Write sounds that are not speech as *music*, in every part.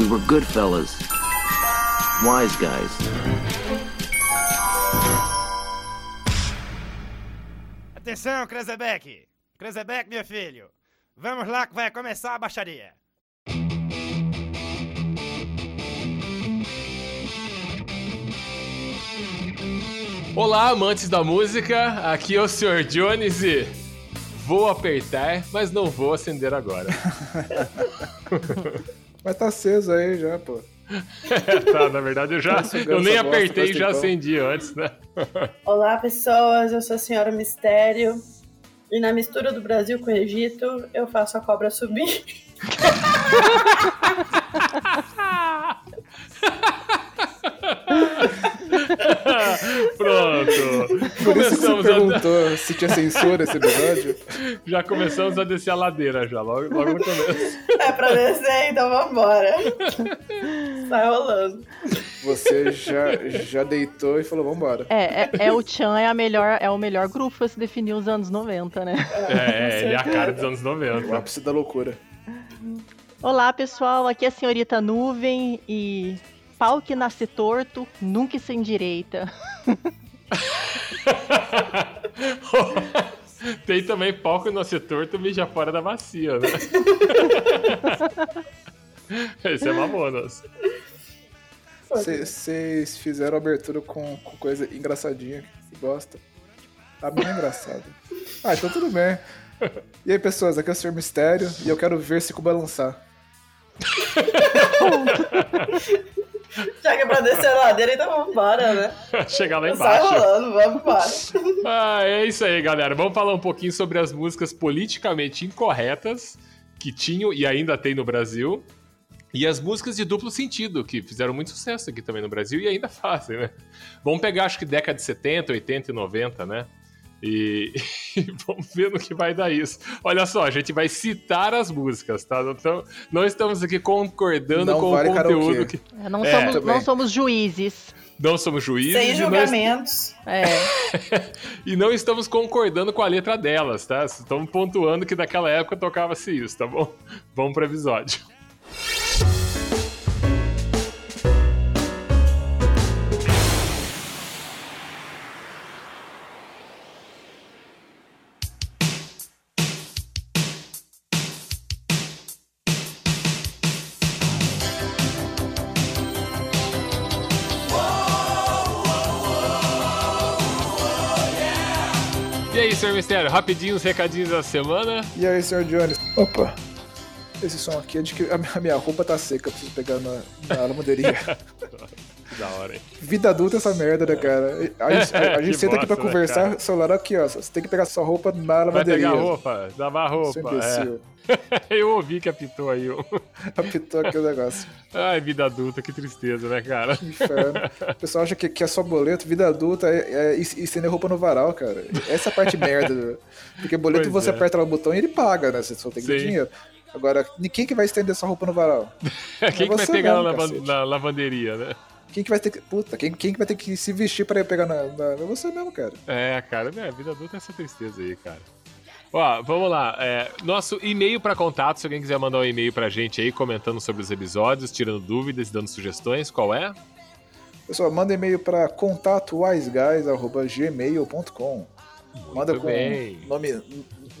We were good fellas. Wise guys. Atenção, Krezebeck! Krezebeck, meu filho! Vamos lá que vai começar a baixaria! Olá, amantes da música, aqui é o Sr. Jones e vou apertar, mas não vou acender agora. *laughs* Mas tá aceso aí já, pô. *laughs* tá, na verdade eu já eu nem apertei e já acendi antes, né? *laughs* Olá, pessoas, eu sou a Senhora Mistério e na mistura do Brasil com o Egito eu faço a cobra subir. *laughs* *laughs* Pronto. Por isso que você perguntou a... se tinha censura esse episódio. *laughs* Já começamos a descer a ladeira já, logo, logo no começo. É pra descer, então vambora. *laughs* Tá rolando. Você já, já deitou e falou, vambora. É, é, é o Chan é, a melhor, é o melhor grupo pra se definir os anos 90, né? É, ele é a cara dos anos 90. O ápice da loucura. Olá, pessoal. Aqui é a senhorita Nuvem e pau que nasce torto nunca se endireita. *laughs* Tem também pau que nasce torto mija fora da bacia, né? *laughs* Esse é mamonas. Vocês fizeram abertura com, com coisa engraçadinha que gosta. A minha é engraçada. *laughs* Ah, então tudo bem. E aí, pessoas, aqui é o Sr. Mistério e eu quero ver se balançar. *laughs* Já que é pra descer a ladeira, então vamos embora, né? *laughs* Chegar lá embaixo. Sai rolando, vamos embora. *laughs* Ah, é isso aí, galera. Vamos falar um pouquinho sobre as músicas politicamente incorretas que tinham e ainda tem no Brasil. E as músicas de duplo sentido, que fizeram muito sucesso aqui também no Brasil e ainda fazem, né? Vamos pegar, acho que década de 70, 80 e 90, né? E, *laughs* e, vamos ver no que vai dar isso. Olha só, a gente vai citar as músicas, tá? Então, não estamos aqui concordando não com vale o conteúdo que. É, não, é, somos, não somos juízes. Não somos juízes. Sem julgamentos. E, é. *laughs* e não estamos concordando com a letra delas, tá? Estamos pontuando que naquela época tocava-se isso, tá bom? Vamos para o episódio. Mistério, rapidinho os recadinhos da semana. E aí, Sr. Jones? Opa, esse som aqui é de que a minha roupa tá seca, preciso pegar na, na lavanderia. *laughs* da hora, hein? Vida adulta é essa merda, né, cara? A, gente, a, a gente *laughs* senta aqui pra né, conversar, cara? celular aqui, ó. Você tem que pegar sua roupa na lavanderia. Vai pegar roupa, lavar roupa. É. *laughs* Eu ouvi que apitou aí. *laughs* apitou aqui o negócio. Ai, vida adulta, que tristeza, né, cara? Que inferno. O pessoal acha que, que é só boleto, vida adulta é, é estender roupa no varal, cara. Essa é a parte merda. Porque boleto pois você é. aperta lá o botão e ele paga, né? Você só tem que ter dinheiro. Agora, quem que vai estender sua roupa no varal? quem que vai pegar na, na, lavanderia, né? Quem que vai ter que. Puta, quem, quem que vai ter que se vestir pra ir pegar na, na. É você mesmo, cara. É, cara, né? Vida adulta é essa tristeza aí, cara. Ó, vamos lá. É, nosso e-mail para contato, se alguém quiser mandar um e-mail pra gente aí, comentando sobre os episódios, tirando dúvidas dando sugestões, qual é? Pessoal, manda e-mail para contatowiseguys.gmail.com Manda com bem. nome,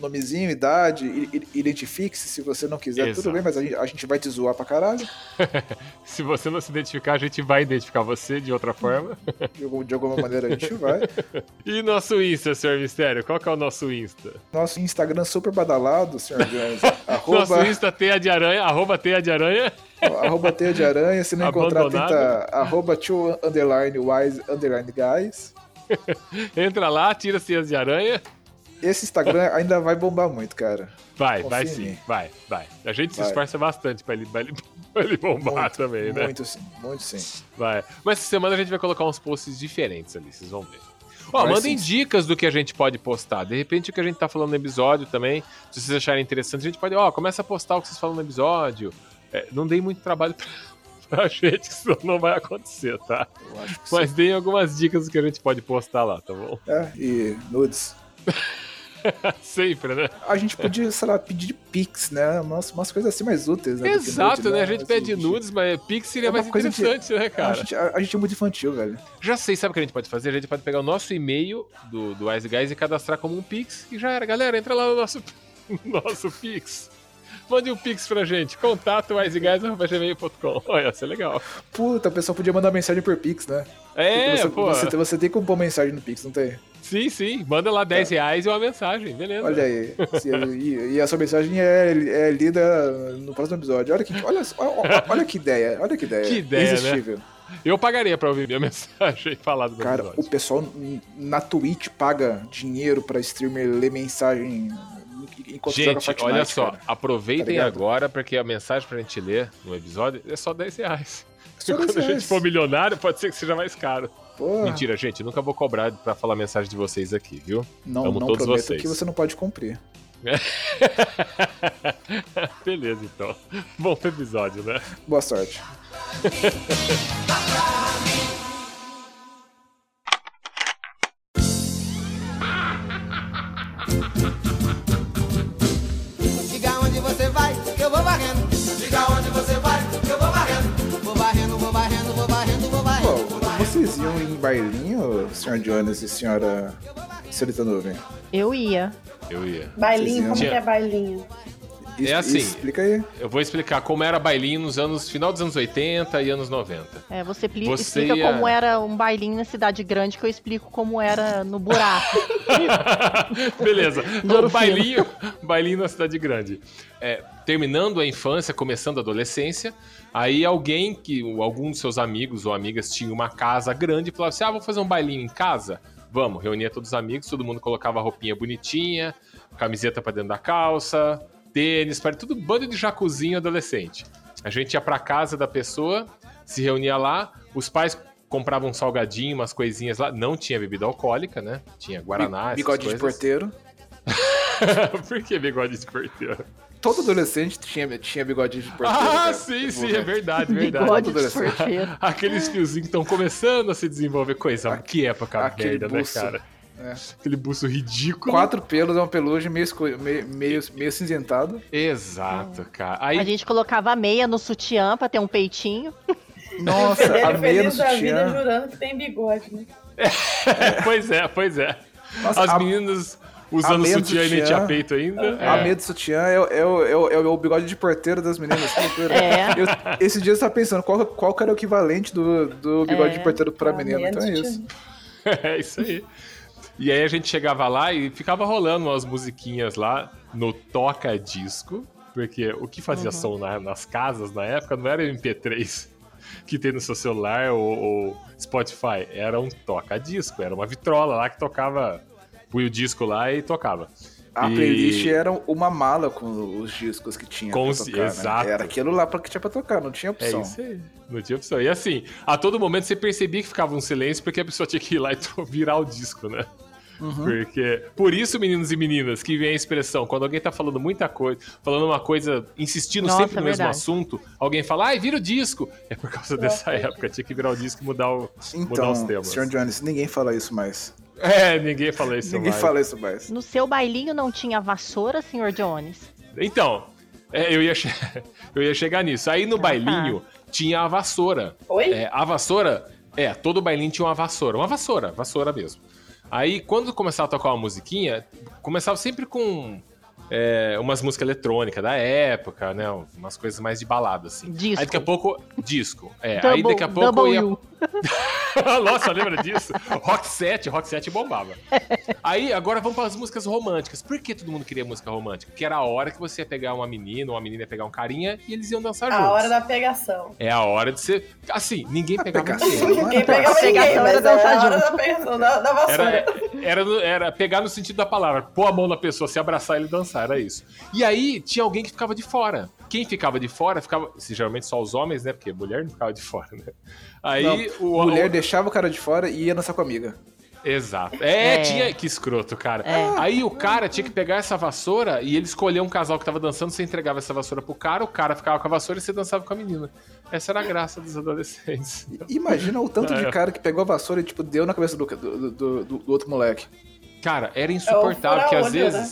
nomezinho, idade, identifique-se se você não quiser, Exato. tudo bem, mas a gente, a gente vai te zoar pra caralho. *laughs* se você não se identificar, a gente vai identificar você de outra forma. *laughs* de, de alguma maneira a gente vai. E nosso Insta, senhor Mistério? Qual que é o nosso Insta? Nosso Instagram super badalado, senhor Jones. *laughs* arroba... Nosso Insta teia de aranha, arroba teia de aranha. arroba teia de aranha, se não encontrar, tenta arroba two underline wise underline guys. Entra lá, tira as teias de aranha esse Instagram ainda vai bombar muito, cara. Vai, Confia vai sim, vai, vai. A gente vai. se esforça bastante pra ele, pra ele, *laughs* pra ele bombar muito, também, né? Muito sim, muito sim. Vai. Mas essa semana a gente vai colocar uns posts diferentes ali, vocês vão ver. Ó, mandem sim. dicas do que a gente pode postar. De repente, o que a gente tá falando no episódio também, se vocês acharem interessante, a gente pode, ó, começa a postar o que vocês falam no episódio. É, não dei muito trabalho pra, *laughs* pra gente, que isso não vai acontecer, tá? Mas sim. deem algumas dicas do que a gente pode postar lá, tá bom? É, e nudes. *laughs* *laughs* Sempre, né? A gente podia, sei lá, pedir Pix, né? Umas, umas coisas assim mais úteis, né? Exato, nudes, né? A gente pede assim, nudes, mas Pix seria é mais interessante, né, cara? A gente, a, a gente, é muito infantil, velho. Já sei, sabe o que a gente pode fazer? A gente pode pegar o nosso e-mail do, do Wise Guys e cadastrar como um Pix e já era. Galera, entra lá no nosso, *laughs* nosso Pix. Mande um pix pra gente. Contato wisegás.gmail.com. Olha, ia ser legal. Puta, a pessoa podia mandar mensagem por pix, né? É, você, pô. Você, você tem como pôr mensagem no pix, não tem? Sim, sim. Manda lá 10 é. reais e uma mensagem, beleza. Olha aí. e, e, a sua mensagem é, é, lida no próximo episódio. Olha que, olha, olha, que ideia. Olha que ideia. Que ideia, né? Eu pagaria pra ouvir minha *laughs* mensagem falada do Cara, episódio. o pessoal na Twitch paga dinheiro pra streamer ler mensagem enquanto gente, Fortnite. Olha só, cara. aproveitem tá agora, porque a mensagem pra gente ler no episódio é só 10 reais. Só Quando 10 a gente for milionário, pode ser que seja mais caro. Porra. Mentira, gente, nunca vou cobrar pra falar mensagem de vocês aqui, viu? Não, Amo não todos vocês. que você não pode cumprir. *laughs* Beleza, então. Bom episódio, né? Boa sorte. *laughs* iam em bailinho, senhor Jones e senhora Senhorita Nuvem? Eu ia. Eu ia. Bailinho, como que é bailinho? É assim. Explica aí. Eu vou explicar como era bailinho nos anos final dos anos 80 e anos 90. É, você, você explica ia... como era um bailinho na cidade grande, que eu explico como era no buraco. *laughs* Beleza. *laughs* Então, bailinho, bailinho na cidade grande. É, terminando a infância, começando a adolescência, aí alguém que, algum dos seus amigos ou amigas tinha uma casa grande e falava assim: ah, vou fazer um bailinho em casa? Vamos, reunia todos os amigos, todo mundo colocava a roupinha bonitinha, camiseta para dentro da calça, tênis, para tudo bando de jacuzinho adolescente. A gente ia para casa da pessoa, se reunia lá, os pais compravam um salgadinho, umas coisinhas lá, não tinha bebida alcoólica, né? Tinha guaraná, Bigode de porteiro. *laughs* Por que bigode de porteiro? Todo adolescente tinha, tinha bigode de porteiro. Ah, cara, sim, sim, é verdade, verdade. Bigode de porteiro. Aqueles fiozinhos que estão começando a se desenvolver. Coisa, que época Aquele merda, né, buço. né, cara? É. Aquele buço ridículo. Quatro pelos, uma pelugem meio, meio, meio, meio cinzentado. Exato, cara. Aí... A gente colocava meia no sutiã pra ter um peitinho. *laughs* Nossa, a meia no sutiã. Vida jurando que tem bigode, né? É, *laughs* pois é, pois é. Nossa, As a... meninas usando sutiã, sutiã, e nem tinha peito ainda. É. A meia do sutiã é, é, é, é, o bigode de porteiro das meninas. É. Eu, esse dia eu estava pensando qual, qual era o equivalente do, do bigode de porteiro pra menina. Então é isso. *laughs* É isso aí. E aí a gente chegava lá e ficava rolando umas musiquinhas lá no toca-disco, porque o que fazia uhum. som na, nas casas na época não era MP3 *laughs* que tem no seu celular ou, ou Spotify, era um toca-disco, era uma vitrola lá que tocava, punha o disco lá e tocava. A e... playlist era uma mala com os discos que tinha com pra tocar, né? Exato. Né? Era aquilo lá que tinha pra tocar, não tinha opção. É isso aí, não tinha opção. E assim, a todo momento você percebia que ficava um silêncio porque a pessoa tinha que ir lá e *laughs* virar o disco, né? Uhum. Porque. Por isso, meninos e meninas, que vem a expressão, quando alguém tá falando muita coisa, falando uma coisa, insistindo Nossa, sempre no é mesmo assunto, alguém fala, ai, vira o disco. É por causa dessa época, tinha que virar o disco e mudar, o, então, mudar os temas. Sr. Jones, ninguém fala isso mais. É, ninguém fala isso ninguém mais. Ninguém fala isso mais. No seu bailinho não tinha vassoura, Sr. Jones? Então, é, eu, ia *laughs* eu ia chegar nisso. Aí no bailinho tinha a vassoura. Oi? É, a vassoura, é, todo bailinho tinha uma vassoura. Uma vassoura, vassoura mesmo. Aí, quando começava a tocar uma musiquinha, começava sempre com é, umas músicas eletrônicas da época, né? Umas coisas mais de balada, assim. Disco. Aí daqui a pouco. Disco. É. Double, aí daqui a pouco ia. *laughs* Nossa, lembra disso? Rock 7, Rock 7 bombava. Aí agora vamos para as músicas românticas. Por que todo mundo queria música romântica? Porque era a hora que você ia pegar uma menina, ou uma menina ia pegar um carinha e eles iam dançar a juntos. A hora da pegação. É a hora de ser. Assim, ninguém pegava pegação, ninguém. Ninguém pegava ninguém, mas era dançar a hora da pegação, da, da vassoura. Era, era, era pegar no sentido da palavra, pôr a mão na pessoa, se abraçar e dançar, era isso. E aí tinha alguém que ficava de fora. Quem ficava de fora ficava. Geralmente só os homens, né? Porque mulher não ficava de fora, né? Aí não, o. Mulher o... deixava o cara de fora e ia dançar com a amiga. Exato. É, é, tinha. Que escroto, cara. É. Aí o cara tinha que pegar essa vassoura e ele escolheu um casal que tava dançando, você entregava essa vassoura pro cara, o cara ficava com a vassoura e você dançava com a menina. Essa era a graça dos adolescentes. Imagina o tanto é. de cara que pegou a vassoura e, tipo, deu na cabeça do, do, do, do outro moleque. Cara, era insuportável, que às fura-olho, né?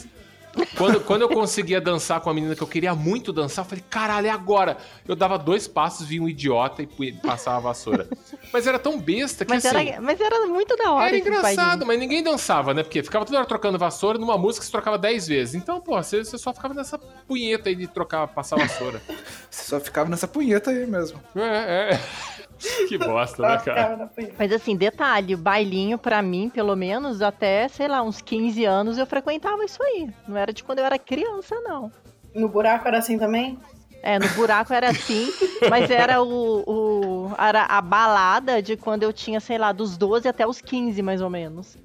Quando, quando eu conseguia dançar com a menina que eu queria muito dançar, eu falei, caralho, é agora. Eu dava dois passos, vinha um idiota e passava a vassoura. Mas era tão besta que Mas, assim. era, mas era muito da hora. Era engraçado, mas ninguém dançava, né? Porque ficava toda hora trocando vassoura, numa música você trocava 10 vezes. Então, pô, você, você só ficava nessa punheta aí de trocar, passar vassoura. Você só ficava nessa punheta aí mesmo. é, é. *laughs* Que bosta, né, cara? Mas assim, detalhe, bailinho pra mim, pelo menos, até, sei lá, uns 15 anos eu frequentava isso aí. Não era de quando eu era criança, não. No buraco era assim também? É, no buraco era assim, *laughs* mas era o, o- era a balada de quando eu tinha, sei lá, dos 12 até os 15, mais ou menos.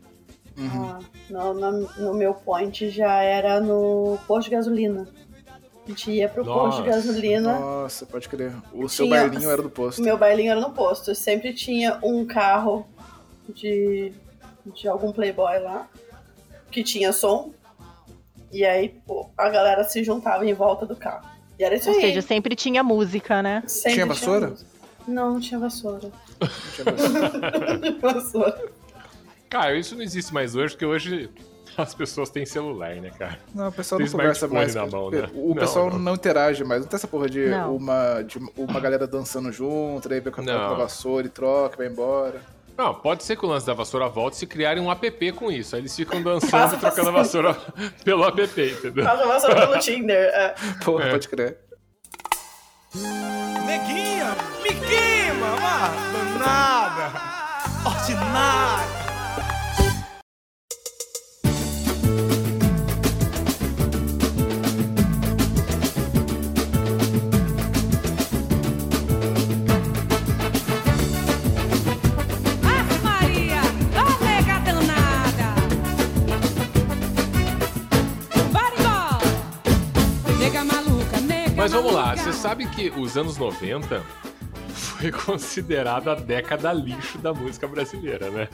Ah, no, no, no meu point já era no posto de gasolina. A gente ia pro posto de Nossa, gasolina. Nossa, pode crer. O seu Tinha- bailinho era do posto. Meu bailinho era no posto. Sempre tinha um carro de, de algum playboy lá que tinha som. E aí, pô, a galera se juntava em volta do carro. E era isso Ou aí. seja, sempre tinha música, né? Sempre Tinha vassoura? música. Não, não tinha vassoura. Não tinha vassoura. *laughs* *laughs* Cara, isso não existe mais hoje, porque hoje as pessoas têm celular, né, cara? Não, o pessoal Tem não conversa mais. na mão, né? O Não, pessoal não. não. interage mais. Não tem essa porra de Não. uma, de uma galera dançando junto, daí vem com a Não. a vassoura e troca, vai embora. Não, pode ser que o lance da vassoura volte se criarem um app com isso. Aí eles ficam *laughs* dançando e trocando a vassoura *laughs* pelo app, entendeu? Passa vassoura pelo Tinder. É. Porra, É. pode crer. Neguinha, me queima, danada, ordinária. Os anos 90 foi considerado a década lixo da música brasileira, né?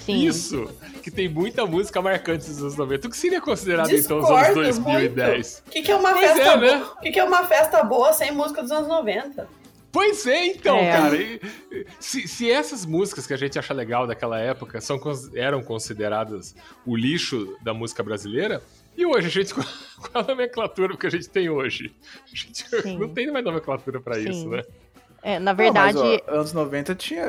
Sim. Isso, que tem muita música marcante dos anos 90. O que seria considerado então os anos Discordo 2010? O que, que é uma Pois festa é, boa? né? O que, que é uma festa boa sem música dos anos 90? Pois é, então, É. cara. e- se, se essas músicas que a gente acha legal daquela época são, eram consideradas o lixo da música brasileira, e hoje a gente, *laughs* qual a nomenclatura que a gente tem hoje? A gente Sim. não tem mais nomenclatura pra Sim. isso, né? É, na Não, verdade, mas, ó, anos 90 tinha.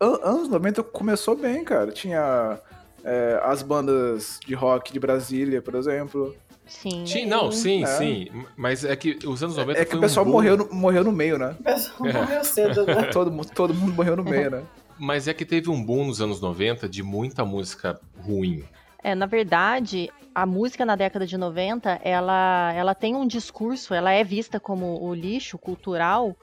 an- Anos 90 começou bem, cara. Tinha é, as bandas de rock de Brasília, por exemplo. sim. Sim, não, sim, É. sim. Mas é que os anos 90 É que foi o pessoal um morreu, no, morreu no meio, né? O pessoal É. morreu cedo, né? *laughs* Todo, todo mundo morreu no meio, né? Mas é que teve um boom nos anos 90 de muita música ruim. É, na verdade, a música na década de 90, ela, ela tem um discurso, ela é vista como o lixo cultural,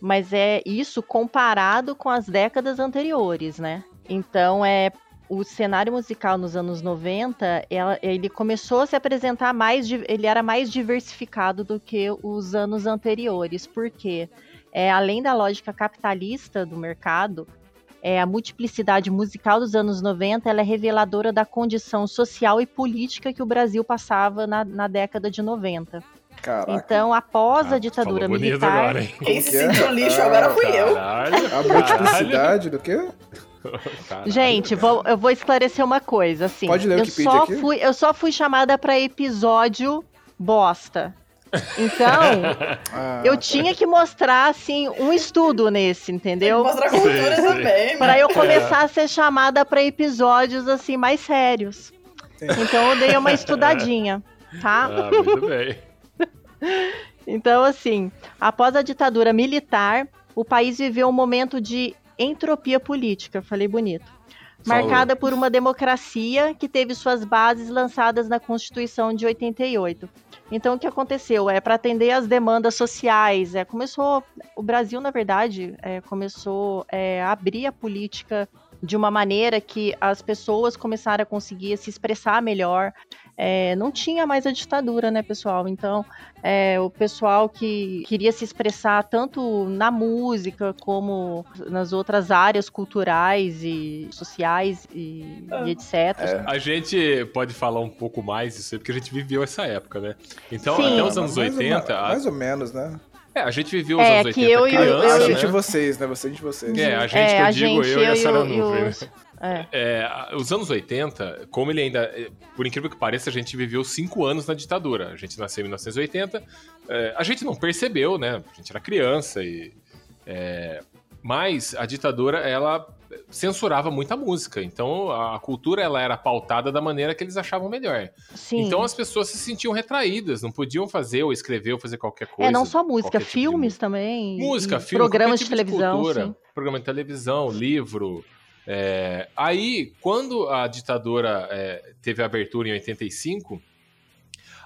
mas é isso comparado com as décadas anteriores, né? Então, é o cenário musical nos anos 90, ela- ele começou a se apresentar mais, ele era mais diversificado do que os anos anteriores, porque é, além da lógica capitalista do mercado, é, a multiplicidade musical dos anos 90 ela é reveladora da condição social e política que o Brasil passava na, na década de 90. Caraca. Então, após Ah, a ditadura militar. agora, hein? Quem se que é? sentiu lixo agora fui eu. Caralho, A caralho, multiplicidade do quê? caralho. Gente, vou- eu vou esclarecer uma coisa, assim. Pode ler o eu Wikipedia só aqui? fui, eu só fui chamada para episódio bosta. Então, *laughs* Ah, eu tinha que mostrar assim um estudo nesse, entendeu? Mostrar cultura sei. também, Para né? eu começar a ser chamada para episódios assim mais sérios. Entendi. Então eu dei uma *laughs* estudadinha, tá? Ah, muito bem. *laughs* Então, assim, após a ditadura militar, o país viveu um momento de entropia política, falei bonito. Falou. Marcada por uma democracia que teve suas bases lançadas na Constituição de 88. Então, o que aconteceu? É para atender às demandas sociais. É, começou. O Brasil, na verdade, é, começou é, a abrir a política de uma maneira que as pessoas começaram a conseguir se expressar melhor. É, não tinha mais a ditadura, né, pessoal? Então, é, o pessoal que queria se expressar tanto na música como nas outras áreas culturais e sociais e, e etc. É. A gente pode falar um pouco mais disso aí, porque a gente viveu essa época, né? Então, Sim. até os anos mais ou- 80, a- Mais ou menos, né? É, a gente viveu os É, anos que 80 eu e o- criança, eu- a né? gente e vocês, né? Você e vocês. É, a gente É, que eu a digo, gente, eu e a eu e Sara o- e Nuvem. né? os- É. É, a- os anos 80, como ele ainda. é, Por incrível que pareça, a gente viveu cinco anos na ditadura. A gente nasceu em 1980. é, a gente não percebeu, né? A gente era criança e. é, mas a ditadura, ela censurava muita música. Então a cultura ela era pautada da maneira que eles achavam melhor. Sim. Então as pessoas se sentiam retraídas, não podiam fazer ou escrever ou fazer qualquer coisa. é, não só música, qualquer tipo de filmes também. Música, e filme, Programas qualquer de tipo televisão. cultura, sim. programa de televisão, livro. é. Aí, quando a ditadura é, teve a abertura em 85,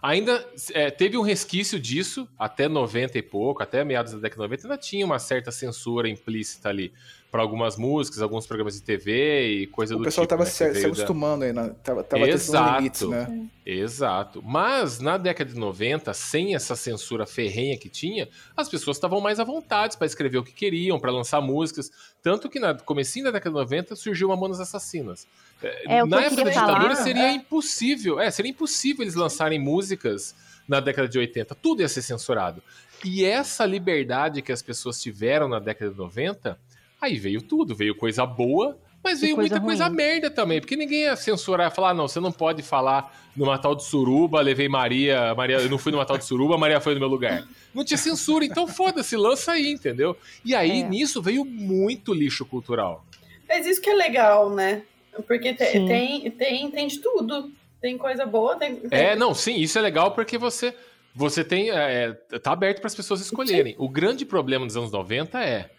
ainda é, teve um resquício disso, até 90 e pouco, até meados da década de 90, ainda tinha uma certa censura implícita ali para algumas músicas, alguns programas de TV e coisa O do pessoal tipo. tava né, se, que se da- acostumando aí, né? tava, tava testando Exato. limites, né? Exato. Mas na década de 90, sem essa censura ferrenha que tinha, as pessoas estavam mais à vontade para escrever o que queriam, para lançar músicas. Tanto que no comecinho da década de 90 surgiu Mamonas Assassinas. É, o que na eu época da ditadura seria impossível. É, seria impossível eles lançarem músicas na década de 80. Tudo ia ser censurado. E essa liberdade que as pessoas tiveram na década de 90, aí veio tudo. Veio coisa boa, mas E veio coisa muita coisa ruim. merda também. Porque ninguém ia censurar e falar, "Ah, não, você não pode falar numa tal de suruba, levei Maria, Maria, eu não fui numa tal de suruba, Maria foi no meu lugar. Não tinha censura, então foda-se, lança aí, entendeu? E aí, É. nisso, veio muito lixo cultural. Mas isso que é legal, né? Porque te- Sim. tem, tem, tem de tudo. Tem coisa boa, tem. tem- É, não, sim, isso é legal porque você você tem é, tá aberto para as pessoas escolherem. O grande problema dos anos 90 é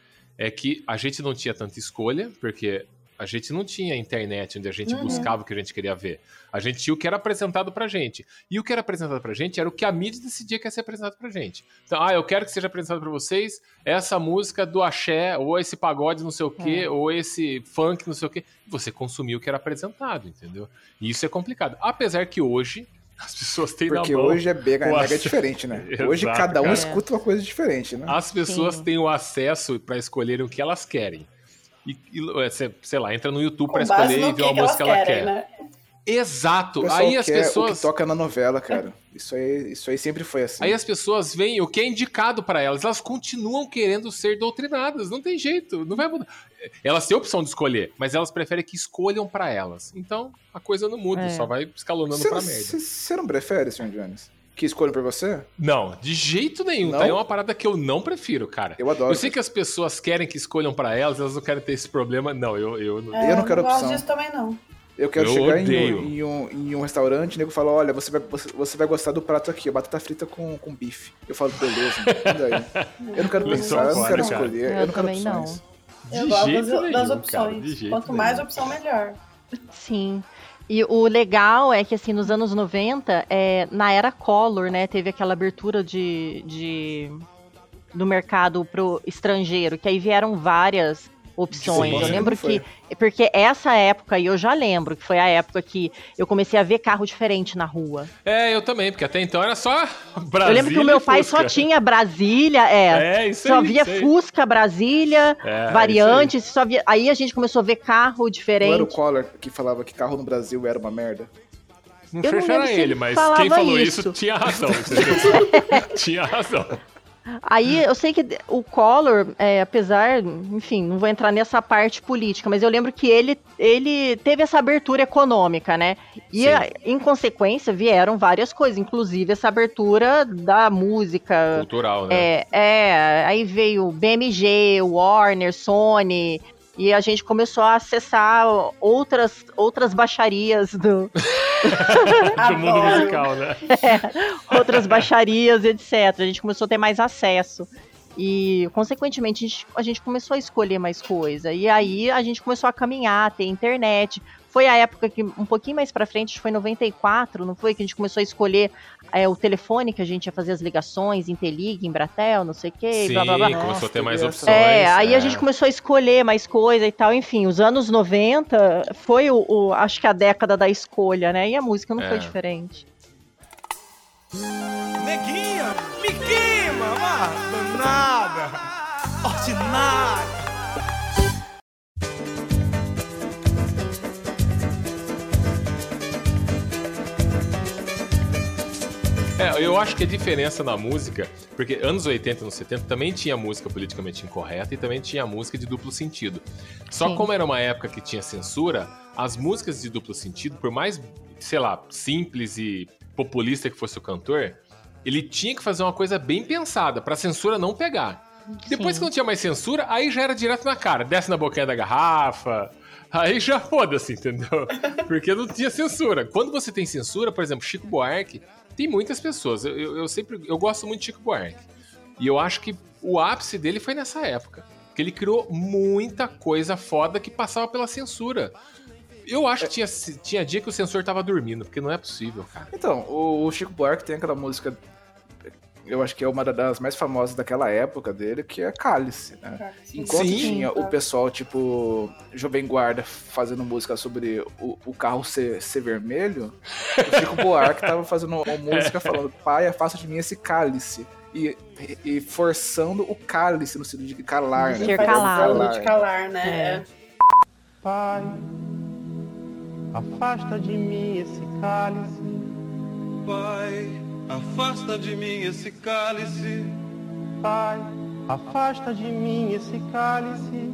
é que a gente não tinha tanta escolha, porque a gente não tinha internet onde a gente Uhum. buscava o que a gente queria ver. A gente tinha o que era apresentado pra gente. E o que era apresentado pra gente era o que a mídia decidia que ia ser apresentado pra gente. Então, ah, eu quero que seja apresentado pra vocês essa música do axé, ou esse pagode não sei o quê, É. ou esse funk não sei o quê. Você consumiu o que era apresentado, entendeu? E isso é complicado. Apesar que hoje as pessoas têm Porque na mão. hoje é mega, o mega acesso. diferente, né? *laughs* Hoje Exato, cada um cara. escuta uma coisa diferente, né? As pessoas Sim. têm o acesso para escolherem o que elas querem. E, e, é, sei- lá, entra no YouTube com para escolher e ver uma que elas música que ela querem, quer. né? Exato. Aí as quer o pessoas. que toca na novela, cara. Isso aí, isso aí sempre foi assim. Aí as pessoas veem o que é indicado para elas, elas continuam querendo ser doutrinadas, não tem jeito, não vai mudar. Elas têm a opção de escolher, mas elas preferem que escolham para elas. Então a coisa não muda, É. só vai escalonando pra merda. você não prefere, Sr. Jones? Que escolha pra você? Não, de jeito nenhum, Não? tá? É uma parada que eu não prefiro, cara. Eu adoro. Eu sei que as pessoas querem que escolham para elas, elas não querem ter esse problema. Não, eu, eu não. É, Eu não quero gosto opção. disso também, não. Eu quero Eu chegar em um, em, um, em um restaurante e o nego fala, olha, você vai, você, você vai gostar do prato aqui, batata frita com, com bife. Eu falo, beleza, e daí? Eu não quero pensar, eu não quero escolher, Eu eu, não quero também não. Eu De gosto das, nenhum, das cara, opções. de jeito Quanto mais nenhum. opção, melhor. Sim. E o legal é que, assim, nos anos 90, é, na era Collor, né, teve aquela abertura de, de do mercado pro estrangeiro, que aí vieram várias opções. Sim. eu lembro que. Porque essa época, e eu já lembro, que foi a época que eu comecei a ver carro diferente na rua. É, eu também, porque até então era só *laughs* Brasília. eu lembro que o meu pai Fusca. só tinha Brasília, é. É, isso só aí, via isso. Fusca, Brasília, É, variantes, só via. Aí a gente começou a ver carro Não era o diferente. Collor que falava que carro no Brasil era uma merda? Não Eu sei se era ele, mas quem falou isso. isso, tinha razão. *laughs* tinha razão. Aí eu sei que o Collor, é, apesar, enfim, não vou entrar nessa parte política, mas eu lembro que ele, ele teve essa abertura econômica, né? E a- em consequência vieram várias coisas, inclusive essa abertura da música. Cultural, né? É, é, aí veio BMG, Warner, Sony, e a gente começou a acessar outras, outras baixarias do, *laughs* Do mundo *laughs* musical, né? outras baixarias, etc. A gente começou a ter mais acesso. E, consequentemente, a gente, a gente começou a escolher mais coisa. E aí a gente começou a caminhar, a ter internet. Foi a época que, um pouquinho mais pra frente, acho que foi em 94, não foi? Que a gente começou a escolher é, o telefone que a gente ia fazer as ligações, Intelig, Embratel, não sei o quê, Sim, blá blá blá. começou a Nossa, ter mais opções. essa. É, aí é. a gente começou a escolher mais coisa e tal. Enfim, os anos 90 foi o, o- acho que a década da escolha, né? E a música não É. foi diferente. Neguinha, me queima, danada, ordinária. É, eu acho que a diferença na música, porque anos 80 e anos 70 também tinha música politicamente incorreta e também tinha música de duplo sentido. Só Sim. como era uma época que tinha censura, as músicas de duplo sentido, por mais, sei lá, simples e populista que fosse o cantor, ele tinha que fazer uma coisa bem pensada pra censura não pegar. Depois Sim. que não tinha mais censura, aí já era direto na cara. Desce na boquinha da garrafa. Aí já foda-se, entendeu? *laughs* Porque não tinha censura. Quando você tem censura, por exemplo, Chico Buarque, tem muitas pessoas. Eu, eu, eu sempre. Eu gosto muito de Chico Buarque. E eu acho que o ápice dele foi nessa época. Que ele criou muita coisa foda que passava pela censura. Eu acho que tinha, tinha dia que o censor tava dormindo, porque não é possível, cara. Então, o, o Chico Buarque tem aquela música, eu acho que é uma das mais famosas daquela época dele, que é Cálice, né? Enquanto Sim. tinha o pessoal, tipo, Jovem Guarda fazendo música sobre o, o carro ser, ser vermelho, o Chico Buarque tava fazendo uma música falando, pai, afasta de mim esse cálice. E, e forçando o cálice no sentido de calar, né? Faz calado. sentido de calar, né? É. Pai, afasta de mim esse cálice. Pai, afasta de mim esse cálice. Pai, afasta de mim esse cálice.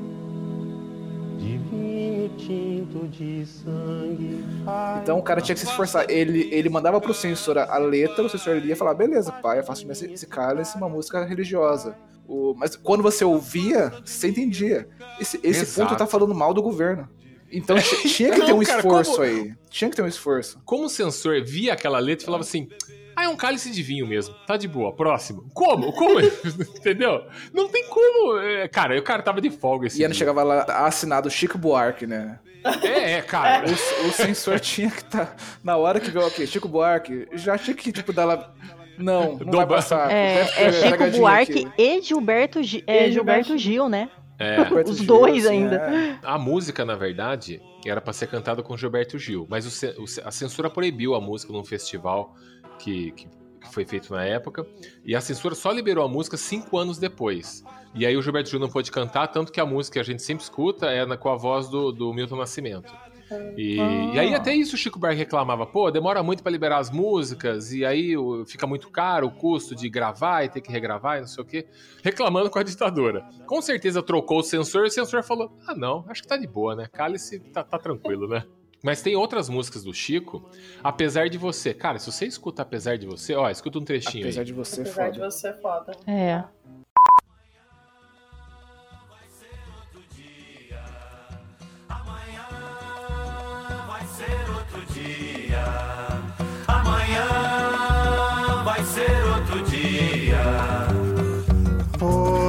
De vinho tinto de sangue. Pai, Então o cara tinha que se esforçar. Ele, ele mandava pro censor a letra, o censor lia e falava, beleza, pai, afasta de mim esse, esse cálice, uma música religiosa. O, mas quando você ouvia, você entendia. Esse, esse Exato. ponto tá falando mal do governo. Então ti- *laughs* tinha que ter Não, um cara, esforço como- aí. Tinha que ter um esforço. Como o censor via aquela letra e falava assim: Ah, é um cálice de vinho mesmo. Tá de boa, próximo. Como? Como? *laughs* Entendeu? Não tem como. É, Cara, o cara tava de folga esse E dia. chegava lá assinado Chico Buarque, né? É, é, cara. O, o censor tinha que estar. na hora que viu aqui, Chico Buarque, já tinha que, tipo, dar lá. Não, não vai Dobra- passar. É, ter é Chico Buarque aqui. e Gilberto, Gi- é, E Gilberto Gil, né? É. Os Gil, dois assim, ainda. é. A música, na verdade, era pra ser cantada com Gilberto Gil, mas o o a censura proibiu a música num festival que, que, que foi feito na época, e a censura só liberou a música cinco anos depois. E aí o Gilberto Gil não pôde cantar, tanto que a música que a gente sempre escuta é na- com a voz do, do Milton Nascimento. E, e aí até isso o Chico Buarque reclamava, pô, demora muito pra liberar as músicas, e aí fica muito caro o custo de gravar e ter que regravar e não sei o quê, reclamando com a ditadura. Com certeza trocou o censor e o censor falou, ah não, acho que tá de boa, né, Cálice tá, tá tranquilo, né. Mas tem outras músicas do Chico, Apesar de Você. Cara, se você escuta Apesar de Você, ó, escuta um trechinho Apesar aí. de você, Apesar de foda. você ser foda. É.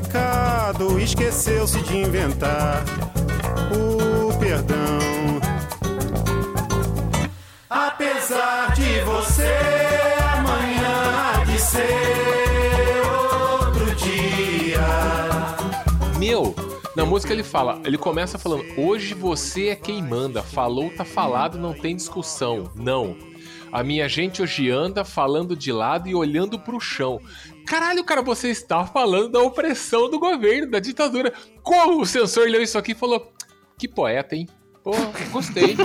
pecado, esqueceu-se de inventar o perdão. Apesar de você, amanhã de ser outro dia. Meu, na música ele fala, ele começa falando: Hoje você é quem manda, falou, tá falado, não tem discussão. Não. A minha gente hoje anda falando de lado e olhando pro chão. Caralho, cara, você está falando da opressão do governo, da ditadura. Como o censor leu isso aqui e falou: Que poeta, hein? Pô, gostei.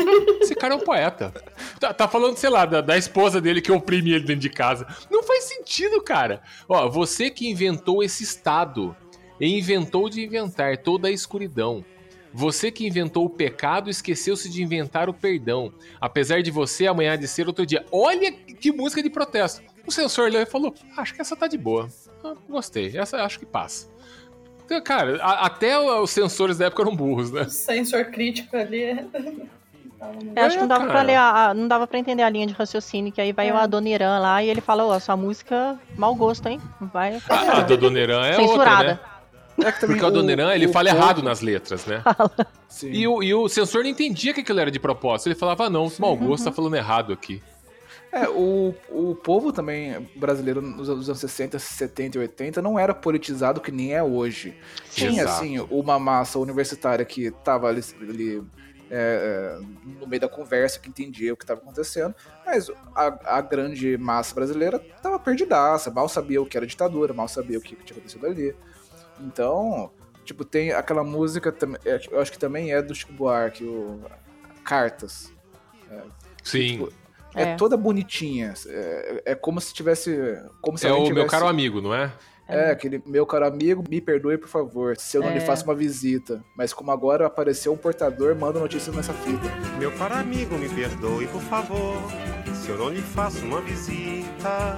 Esse cara é um poeta. Tá, tá falando, sei lá, da, da esposa dele que oprime ele dentro de casa. Não faz sentido, cara. Ó, você que inventou esse estado e inventou de inventar toda a escuridão. Você que inventou o pecado esqueceu-se de inventar o perdão. Apesar de você amanhã há de ser outro dia. Olha que música de protesto. O censor leu e falou: Acho que essa tá de boa. Ah, gostei. Essa acho que passa. Então, cara, a- até os censores da época eram burros, né? Sensor crítico ali. é- Eu acho que não dava cara. pra ler a, não dava para entender a linha de raciocínio, que aí vai É. o Adoniran lá e ele fala, ó, sua música mau gosto, hein? Vai. A, a do Adoniran é Censurada. outra, né? É que também Porque o Adoniran, ele o fala errado nas letras, né? *laughs* Sim. E o, e o censor não entendia que aquilo era de propósito. Ele falava, ah, não, mau gosto tá falando errado aqui. É, o, o povo também brasileiro nos anos 60, 70 e 80 não era politizado que nem é hoje. Tinha, Exato. assim, uma massa universitária que tava ali, ali, é, é, no meio da conversa, que entendia o que estava acontecendo, mas a, a grande massa brasileira tava perdidaça, mal sabia o que era ditadura, mal sabia o que, que tinha acontecido ali. Então, tipo, tem aquela música, é, eu acho que também é do Chico Buarque, o Cartas. Sim. É, É. toda bonitinha. É, é como se tivesse. Como se É o alguém meu tivesse- caro amigo, não é? É, aquele meu caro amigo, me perdoe, por favor, se eu não É. lhe faço uma visita. Mas como agora apareceu um portador, manda notícias nessa fita. Meu caro amigo, me perdoe, por favor, se eu não lhe faço uma visita.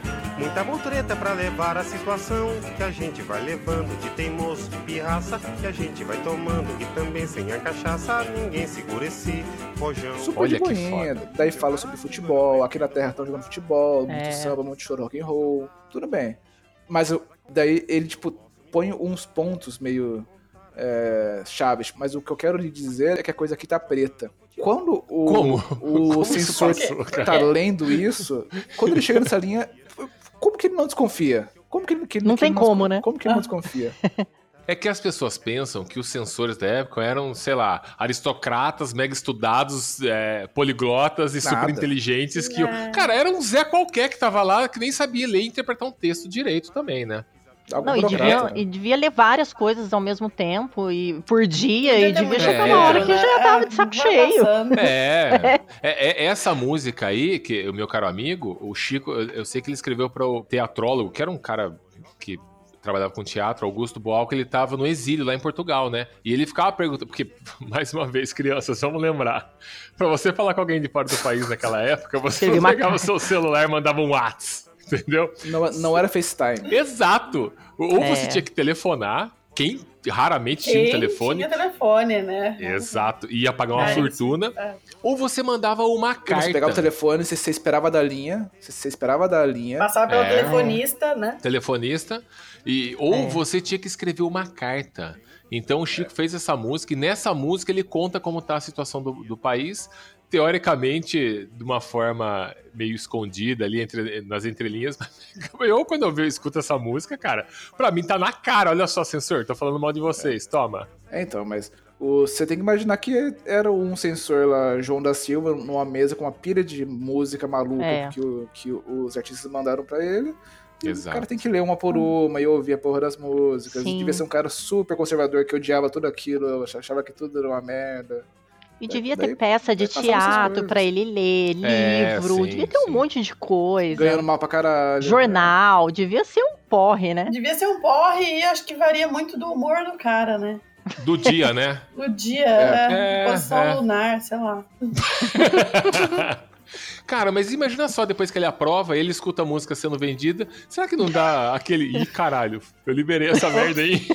Muita mutreta pra levar a situação que a gente vai levando de teimoso, de pirraça, que a gente vai tomando e também sem a cachaça ninguém segura esse rojão. Super Olha de que boinha. Daí fala sobre futebol, aqui na terra estão jogando futebol, muito É. samba, muito choro, rock and roll. Tudo bem. Mas eu- daí ele, tipo, põe uns pontos meio é, chaves. Mas o que eu quero lhe dizer é que a coisa aqui tá preta. Quando o, Como? o *laughs* Como isso censor passou, tá lendo isso, quando ele chega nessa linha, como que ele não desconfia? Como que ele, que ele- Não que ele tem como, descon- né? Como que ele não desconfia? *laughs* É que as pessoas pensam que os censores da época eram, sei lá, aristocratas, mega estudados, é, poliglotas e Nada. super inteligentes. Que, É. Cara, era um Zé qualquer que tava lá que nem sabia ler e interpretar um texto direito também, né? Algum Não, e devia, né? e devia ler várias coisas ao mesmo tempo e por dia, e ter devia chegar É. uma hora que filtro, já né? tava de saco cheio. É, *laughs* é, é essa música aí, que o meu caro amigo, o Chico, eu, eu sei que ele escreveu para o teatrólogo, que era um cara que trabalhava com teatro, Augusto Boal, que ele tava no exílio lá em Portugal, né? E ele ficava perguntando, porque, *laughs* mais uma vez, crianças, vamos lembrar, pra você falar com alguém de fora do país naquela época, você pegava o seu celular e mandava um WhatsApp, entendeu? Não, não era FaceTime. Exato! Ou É. você tinha que telefonar, quem raramente tinha um Quem telefone, Tinha telefone, né? Exato, ia pagar uma É, fortuna. é. Ou você mandava uma Você carta. pegava o telefone, você, você esperava da linha, você, você esperava da linha. Passava pelo É. telefonista, né? telefonista, e, ou É. você tinha que escrever uma carta. Então o Chico fez essa música, e nessa música ele conta como tá a situação do, do país, teoricamente de uma forma meio escondida ali entre, nas entrelinhas. *laughs* Eu, quando eu, vejo- escuto essa música, cara, pra mim tá na cara. Olha só, censor, tô falando mal de vocês, toma. É, então, mas você tem que imaginar que era um sensor lá, João da Silva, numa mesa com uma pilha de música maluca É. que, o- que os artistas mandaram pra ele. E Exato. O cara tem que ler uma por uma e ouvir a porra das músicas. Sim. Devia ser um cara super conservador que odiava tudo aquilo, achava que tudo era uma merda. E devia Daí- ter peça de teatro pra ele ler, É, livro, sim, devia ter um sim. monte de coisa. Ganhando mal pra caralho. Jornal, devia ser um porre, né? Devia ser um porre e acho que varia muito do humor do cara, né? Do dia, né? *laughs* O dia, É. né? É, é. lunar, sei lá. *laughs* Cara, mas imagina só, depois que ele aprova, ele escuta a música sendo vendida. Será que não dá aquele. Ih, caralho, eu liberei essa *laughs* merda aí.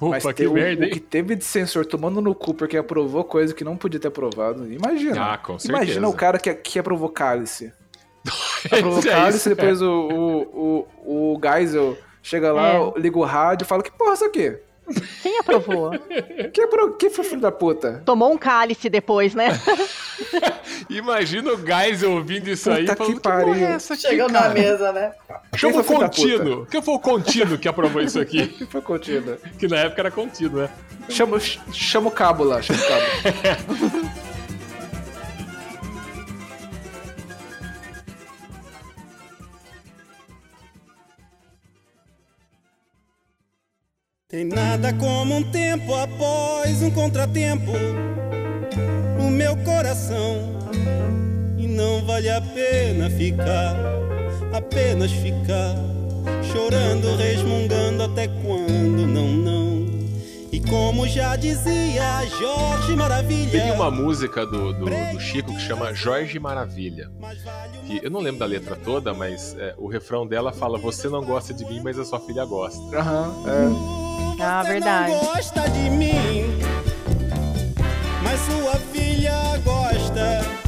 Mas Opa, tem que o, merda, o que teve de sensor tomando no cu porque aprovou coisa que não podia ter aprovado. Imagina. Ah, com certeza. Imagina o cara que, que *laughs* aprovou cálice. Aprovou é cálice, isso, depois o, o, o, o Geisel chega lá, É. liga o rádio e fala: Que porra é isso aqui? Quem aprovou? Que, apro... que foi filho da puta? Tomou um cálice depois, né? *laughs* Imagina o guys ouvindo isso Puta aí que falando, que pariu." é essa aqui, Chegou na cara? mesa, né? Chama Quem o contínuo. Quem foi o contínuo que aprovou isso aqui? Que *laughs* foi contida? Que na época era contínuo, né? Chama, chama o cabo lá, chama o cabo. *laughs* Tem nada como um tempo após um contratempo. O meu coração. E não vale a pena ficar, apenas ficar. Chorando, resmungando até quando não, não. E como já dizia Jorge Maravilha. Teve uma música do, do, do Chico que chama Jorge Maravilha. Que eu não lembro da letra toda, mas é, o refrão dela fala: Você não gosta de mim, mas a sua filha gosta. Aham, é. Ah, verdade. não gosta de mim, mas sua filha gosta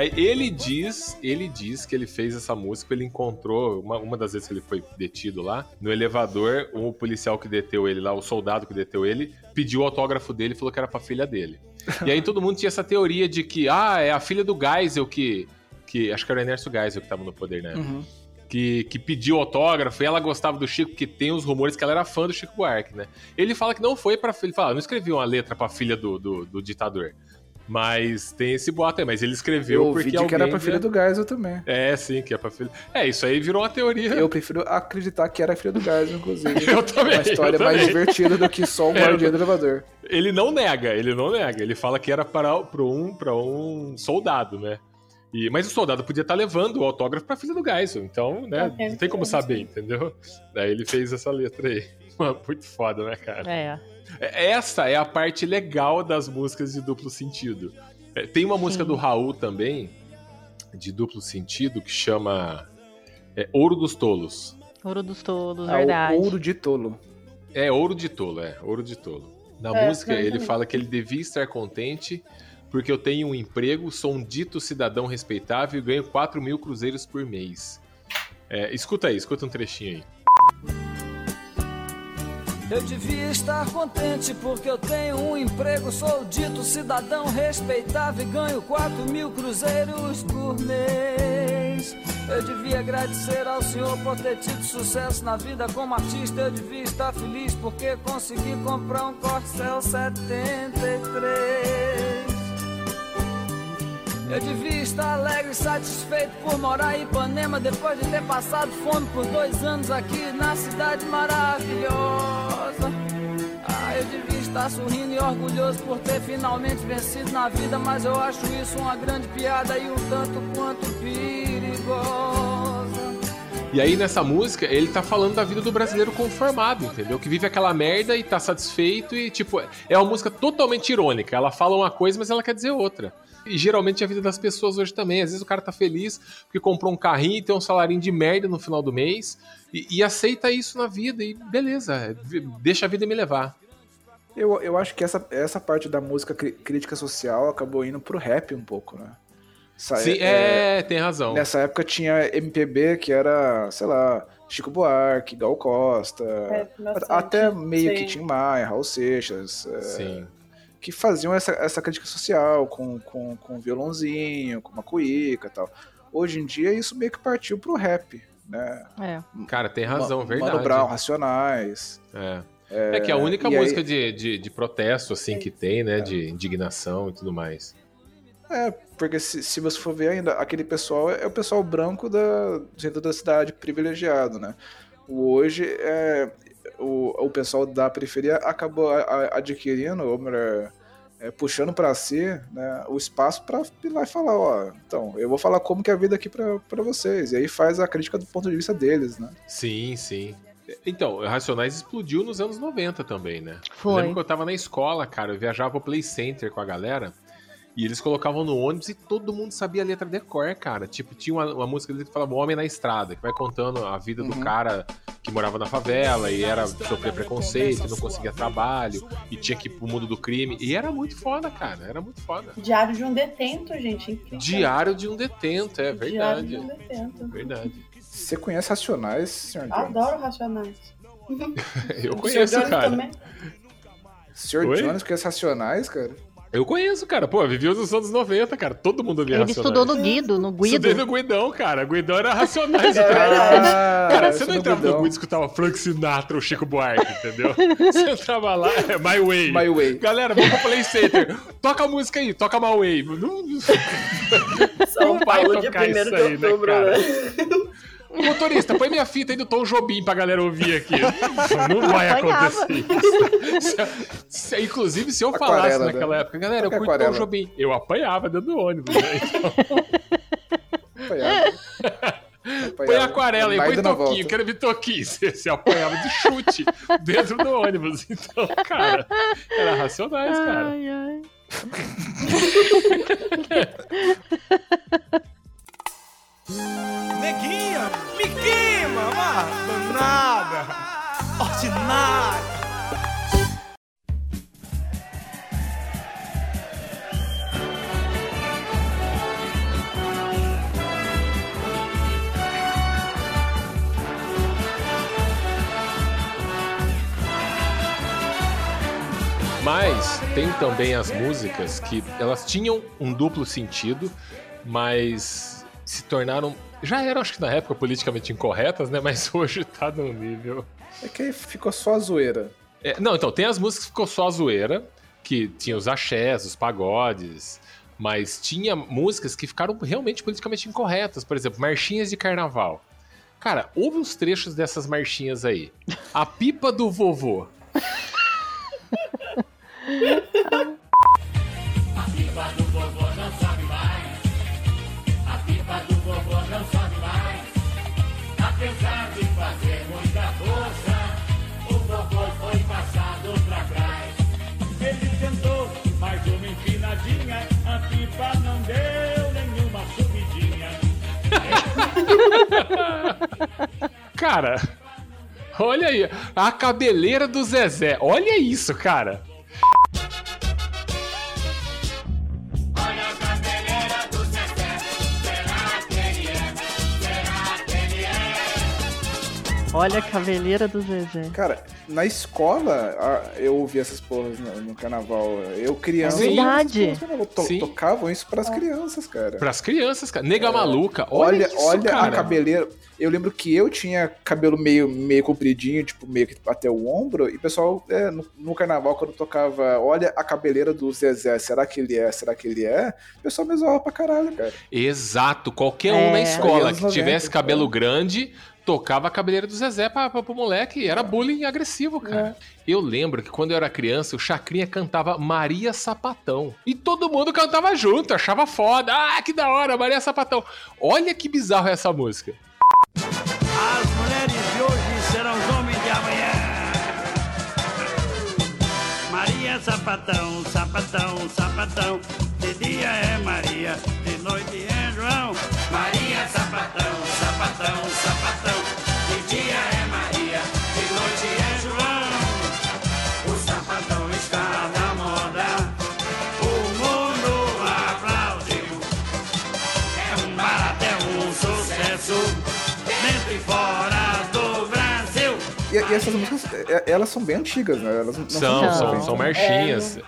aí ele diz, ele diz que ele fez essa música, ele encontrou, uma, uma das vezes que ele foi detido lá, no elevador, o policial que deteu ele lá, o soldado que deteu ele, pediu o autógrafo dele e falou que era pra filha dele. *laughs* E aí todo mundo tinha essa teoria de que, ah, é a filha do Geisel que. que acho que era o Enércio Geisel que tava no poder, né? Uhum. Que, que pediu autógrafo e ela gostava do Chico, porque tem os rumores que ela era fã do Chico Buarque, né? Ele fala que não foi pra filha. Ele fala, "Ah, não escrevi uma letra pra filha do, do, do ditador. Mas tem esse boato aí, mas ele escreveu Eu porque de que era alguém pra filha do Geisel também. É, sim, que é pra filha. É, isso aí virou uma teoria. Eu prefiro acreditar que era a filha do Geisel, inclusive. *laughs* Eu também, Uma história eu mais também. divertida do que só *laughs* É, eu guardião do elevador. Ele não nega, ele não nega. Ele fala que era para, para, um, para um soldado, né? E, mas o soldado podia estar levando o autógrafo pra filha do Geisel. Então, né? Ok, Não tem como sim. saber, entendeu? Daí ele fez essa letra aí. *laughs* Muito foda, né, cara? É. É- Essa é a parte legal das músicas de duplo sentido. É, Tem uma música Sim. do Raul também, de duplo sentido, que chama é, Ouro dos Tolos. Ouro dos todos, Ah, verdade. ouro de tolo. É Ouro de Tolo, é, Ouro de Tolo. Na É, música, ele fala que ele devia estar contente porque eu tenho um emprego, sou um dito cidadão respeitável e ganho 4 mil cruzeiros por mês. É, escuta aí, escuta um trechinho aí. Eu devia estar contente porque eu tenho um emprego, sou dito cidadão respeitável e ganho 4 mil cruzeiros por mês. Eu devia agradecer ao Senhor por ter tido sucesso na vida como artista. Eu devia estar feliz porque consegui comprar um Corcel 73. Eu devia estar alegre e satisfeito por morar em Ipanema depois de ter passado fome por dois anos aqui na cidade maravilhosa. Ah, eu devia estar sorrindo e orgulhoso por ter finalmente vencido na vida, mas eu acho isso uma grande piada e um tanto quanto perigosa. E aí, nessa música, ele tá falando da vida do brasileiro conformado, entendeu? Que vive aquela merda e tá satisfeito e, tipo, é uma música totalmente irônica. Ela fala uma coisa, mas ela quer dizer outra. E geralmente é a vida das pessoas hoje também. Às vezes o cara tá feliz porque comprou um carrinho e tem um salarinho de merda no final do mês e, e aceita isso na vida e beleza, deixa a vida me levar. Eu, eu acho que essa, essa parte da música crítica social acabou indo pro rap um pouco, né? Sa- Sim, é, tem razão. Nessa época tinha MPB, que era, sei lá, Chico Buarque, Gal Costa, É, até meio que Sim. Tim Maia, Raul Seixas, é, Sim. Que faziam essa, essa crítica social com, com, com violãozinho, com uma cuíca e tal. Hoje em dia isso meio que partiu pro rap, né? É. Cara, tem razão, Ma- verdade. Mano Brown, Racionais. É. É que é a única e aí- música de, de, de protesto, assim, que tem, né? De indignação e tudo mais. É, porque se, se você for ver ainda, aquele pessoal é o pessoal branco da, do centro da cidade, privilegiado, né? O Hoje, é, o, o pessoal da periferia acabou a- a- adquirindo, ou melhor, é, puxando pra si né, o espaço pra ir lá e falar, ó, então, eu vou falar como que é a vida aqui pra, pra vocês. E aí faz a crítica do ponto de vista deles, né? Sim, sim. Então, o Racionais explodiu nos anos 90 também, né? Eu Foi. lembro que eu tava na escola, cara, eu viajava pro Play Center com a galera. E eles colocavam no ônibus e todo mundo sabia a letra de cor, cara. Tipo, tinha uma, uma música dele que falava Homem na Estrada, que vai contando a vida do Uhum. cara que morava na favela e era sofrer preconceito, não conseguia trabalho, e tinha que ir pro mundo do crime. E era muito foda, cara. Era muito foda. Diário de um detento, gente. incrível. Diário de um detento, é Diário verdade. de um detento. Verdade. Você conhece Racionais, senhor Jones? Adoro Racionais. *laughs* Eu conheço, cara. também. Senhor Oi? Jones conhece Racionais, cara? Eu conheço, cara. Pô, vivi nos anos 90, cara. Todo mundo via Ele Racionais. estudou no Guido, no Guido. Estudei no Guidão, cara. Guidão era Racionais. *laughs* É o cara. Ah, você não esse entrava no Guidão. Guido e escutava Frank Sinatra ou Chico Buarque, entendeu? *laughs* Você entrava lá, é My Way. My Way. Galera, vamos pro Play Center. Toca a música aí, toca My Way. Não, não- São Não Paulo, dia tocar 1 isso de aí, né, outubro, cara? né? Motorista, põe minha fita aí do Tom Jobim pra galera ouvir aqui. Não vai Apanhava. acontecer isso. Se- se- inclusive, se eu falasse Aquarela, né? naquela época, galera, eu curto Tom? Jobim. Eu apanhava dentro do ônibus, né? Então, Apanhava. põe a aquarela aí, põe toquinho, quero ver toquinho. Você, você apanhava de chute dentro do ônibus. Então, cara, era racionais, cara. Ai, ai. *laughs* Neguinha, me queima, mas nada, Ordinário. Mas tem também as músicas que elas tinham um duplo sentido, mas se tornaram. Já eram, acho que na época, politicamente incorretas, né? Mas *laughs* hoje tá num nível. É que aí ficou só a zoeira. É, não, então, tem as músicas que ficou só a zoeira, que tinha os axés, os pagodes, mas tinha músicas que ficaram realmente politicamente incorretas. Por exemplo, marchinhas de carnaval. Cara, ouve uns trechos dessas marchinhas aí. A pipa do vovô. *laughs* Cara, olha aí. A cabeleira do Zezé. Olha isso, cara. Olha a caveleira do Zezé. Cara, na escola eu ouvi essas porras no, no carnaval. Eu criança. É verdade. porras. To- Sim. Tocavam isso pras crianças, cara. Pras crianças, cara. Nega maluca. Olha, Olha, isso, olha cara. a cabeleira. Eu lembro que eu tinha cabelo meio, meio compridinho, tipo, meio que até o ombro, e o pessoal, é, no, no carnaval, quando tocava Olha a cabeleira do Zezé, será que ele é? Será que ele é? O pessoal me zoava pra caralho, cara. Exato. Qualquer um É. na escola que 90, tivesse cabelo grande tocava a cabeleira do Zezé pra, pra, pro moleque. Era bullying agressivo, cara. Eu lembro que quando eu era criança, o Chacrinha cantava Maria Sapatão. E todo mundo cantava junto, achava foda. Ah, que da hora, Maria Sapatão. Olha que bizarro é essa música. As mulheres de hoje serão os homens de amanhã. Maria Sapatão, sapatão, sapatão. De dia é Maria, de noite é João. Maria E, essas músicas, é, elas são bem antigas, né? Elas não São, Não. são, são marchinhas.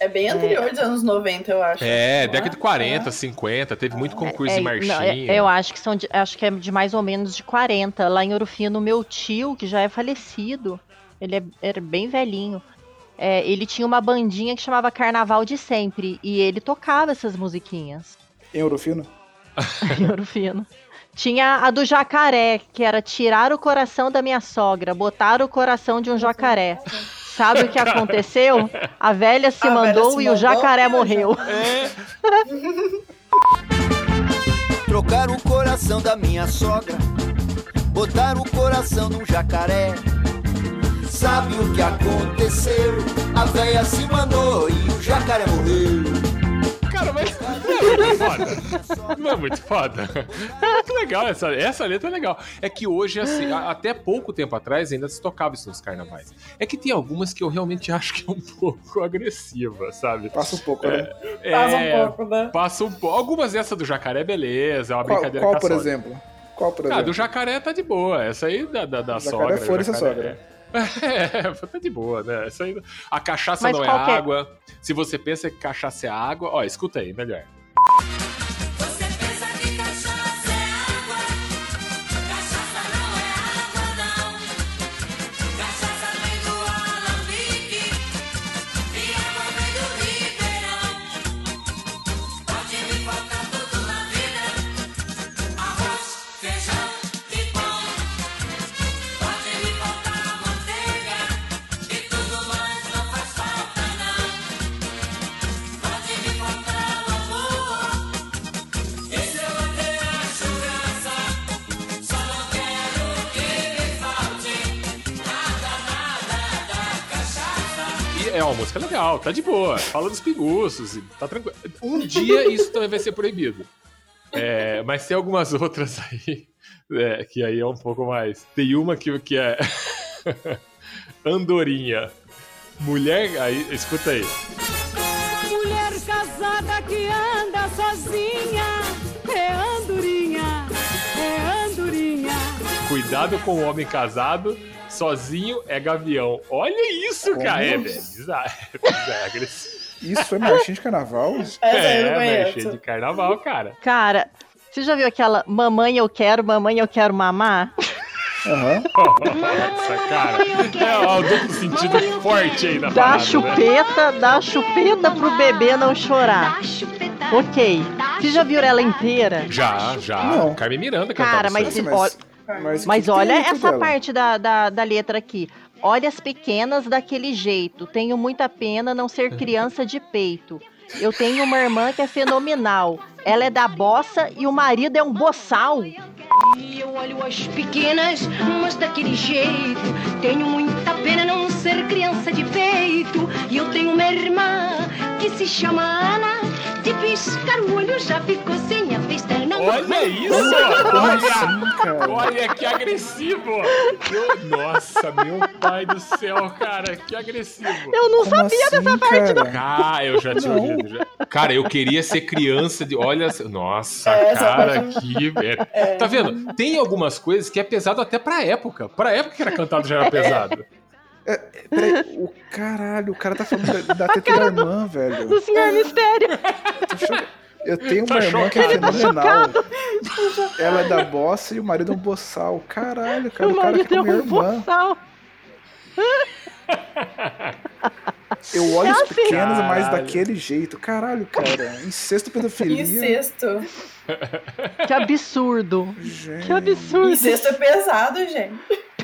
É bem anterior dos anos 90, eu acho. É, Não década de 40, 50, teve muito concurso É, de não, marchinha. é- eu acho que são de, acho que é de mais ou menos de 40. Lá em Ouro Fino, meu tio, que já é falecido, ele é, era bem velhinho. é, ele tinha uma bandinha que chamava Carnaval de Sempre. E ele tocava essas musiquinhas Em Ourofino? *laughs* em Ouro Fino. Tinha a do jacaré, que era tirar o coração da minha sogra, botar o coração de um jacaré. Sabe o que aconteceu? A velha se A velha mandou se e o mandou jacaré e o morreu. *laughs* Trocar o coração da minha sogra, botar o coração num jacaré. Sabe o que aconteceu? A véia se mandou e o jacaré morreu. Cara, mas não é muito foda. Não é muito foda. É muito legal, essa, essa letra é legal. É que hoje, assim, a- até pouco tempo atrás ainda se tocava isso nos carnavais. É que tem algumas que eu realmente acho que é um *laughs* pouco agressiva, sabe? Passa um pouco, né? Passa É, um pouco, né? Passa um pouco. Algumas dessa do jacaré, beleza, é uma Qual, brincadeira qual por exemplo? Qual, por Ah, exemplo? do jacaré tá de boa. Essa aí da, da, da Jacaré, sogra. foda-se a jacaré- sogra. É, *laughs* tá de boa, né? Essa aí, a cachaça Mas não é é? água. Se você pensa que cachaça é água, ó, escuta aí, melhor. Legal, tá de boa. Fala dos pinguços, tá tranquilo. Um dia isso também vai ser proibido. É, mas tem algumas outras aí, é, que aí é um pouco mais. Tem uma que, que é. *laughs* Andorinha. Mulher. Aí, escuta aí. Mulher casada que anda sozinha é andorinha, é andorinha. Cuidado com o homem casado. Sozinho é gavião. Olha isso, Como? cara. É, velho. bizarro. *laughs* É bizarro, agressivo. Isso é marchinha de carnaval? É, velho, conheço. cheio de carnaval, cara. Cara, você já viu aquela mamãe eu quero, mamãe eu quero mamar? Aham. *laughs* Essa, cara. É o duplo sentido forte aí na Dá parada, né? chupeta, dá a chupeta pro bebê não chorar. Ok. Você já viu ela inteira? Já, já. Não. Carmen Miranda Cara, cantava mas, aí. olha- Mas, mas olha essa dela? parte da, da, da letra aqui. Olha as pequenas daquele jeito. Tenho muita pena não ser criança de peito. Eu tenho uma irmã que é fenomenal. Ela é da bossa e o marido é um boçal. E eu olho as pequenas, mas daquele jeito. Tenho muita pena não ser criança de peito. E eu tenho uma irmã que se chama Ana. De piscar o olho já ficou sem a vista. Não Olha isso! Olha, olha que agressivo! Eu- nossa, meu pai do céu, cara, que agressivo! Eu não Como sabia assim, dessa parte. cara? Ah, eu já tinha Não. ouvido. já. Cara, eu queria ser criança de. Olha, nossa, É, cara, que. é. Tá vendo? Tem algumas coisas que é pesado até pra época. Pra época que era cantado já era pesado. Peraí, o caralho, o cara tá falando da, da *laughs* teta da irmã, velho. Do senhor mistério. Eu tenho Tá uma irmã que é chocado. fenomenal. Ela é da bossa e o marido é um boçal. Caralho, cara, o o cara marido quer é comer um irmã. boçal. Eu olho É os assim. pequenos, mas Caralho. daquele jeito. Caralho, cara. Incesto, pedofilia. Incesto. Que absurdo. Gente. Que absurdo. Incesto é pesado, gente.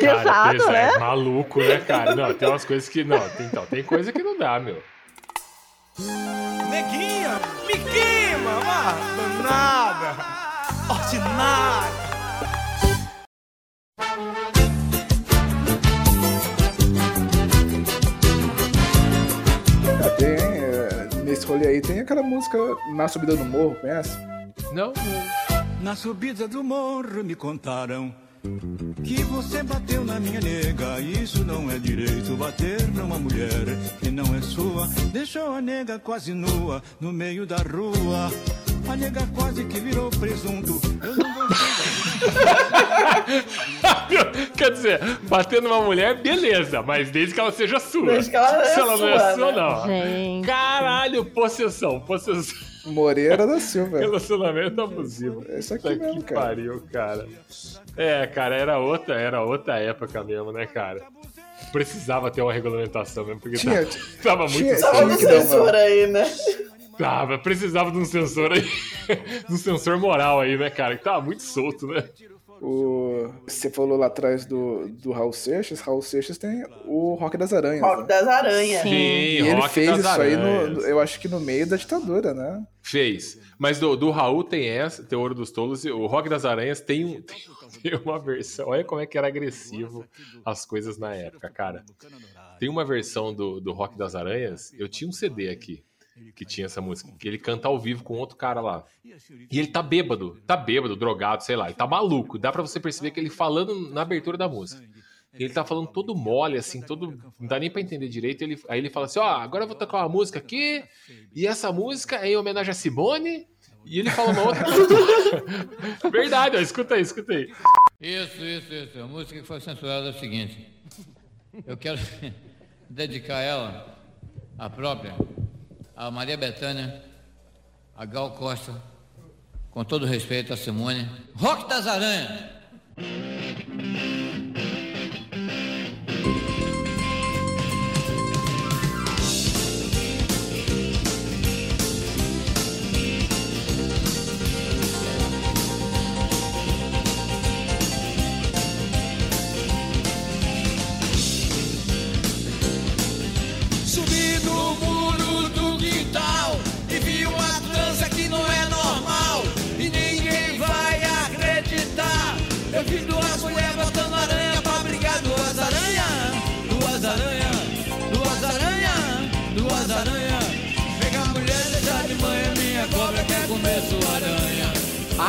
Cara, Pesado, pesa- né? É maluco, né, cara? Não, tem umas coisas que. Não, tem, então, tem coisa que não dá, meu. Neguinha, me queima, ah, danada, ordinária. Tem, é, nesse rolê aí tem aquela música Na Subida do Morro, conhece? Não, Na subida do morro me contaram que você bateu na minha nega. Isso não é direito, bater numa mulher que não é sua. Deixou a nega quase nua no meio da rua. A nega quase que virou presunto. Eu não gostei *laughs* Quer dizer, bater numa mulher, beleza, mas desde que ela seja sua. Desde que ela é Se ela não é sua, sua, né? não. Gente. Caralho, possessão, possessão. Moreira da Silva. Relacionamento abusivo. É isso aqui Puta mesmo, que cara. pariu, cara. É, cara, era outra, era outra época mesmo, né, cara? Precisava ter uma regulamentação mesmo, porque Tinha- tava, tava muito tinha- Tava no uma- censor aí, né? Tava, precisava de um sensor aí. *laughs* de um sensor moral aí, né, cara? Que tava muito solto, né? O... Você falou lá atrás do, do Raul Seixas. Raul Seixas tem o Rock das Aranhas. Rock né? das Aranhas. Sim. E ele Rock fez das isso aí, no, Aranhas. no- eu acho que no meio da ditadura, né? Fez. Mas do, do Raul tem essa, tem Ouro dos Tolos, e o Rock das Aranhas tem, um, tem, *laughs* tem uma versão. Olha como é que era agressivo as coisas na época, cara. Tem uma versão do, do Rock das Aranhas, eu tinha um CD aqui que tinha essa música, que ele canta ao vivo com outro cara lá. E ele tá bêbado, tá bêbado, drogado, sei lá, ele tá maluco. Dá pra você perceber que ele falando na abertura da música. Ele tá falando todo mole, assim, todo. Não dá nem pra entender direito. Ele, aí ele fala assim: Ó, agora eu vou tocar uma música aqui, e essa música é em homenagem a Simone. E ele fala uma outra. *laughs* *laughs* Verdade, ó, escuta aí, escuta aí. Isso, isso, isso. A música que foi censurada é o seguinte. Eu quero *laughs* dedicar ela, a própria, a Maria Bethânia, a Gal Costa, com todo respeito a Simone. Rock das Aranhas! Duas aranhas. Pega a mulher, deixa de manhã, minha cobra quer comer sua aranha.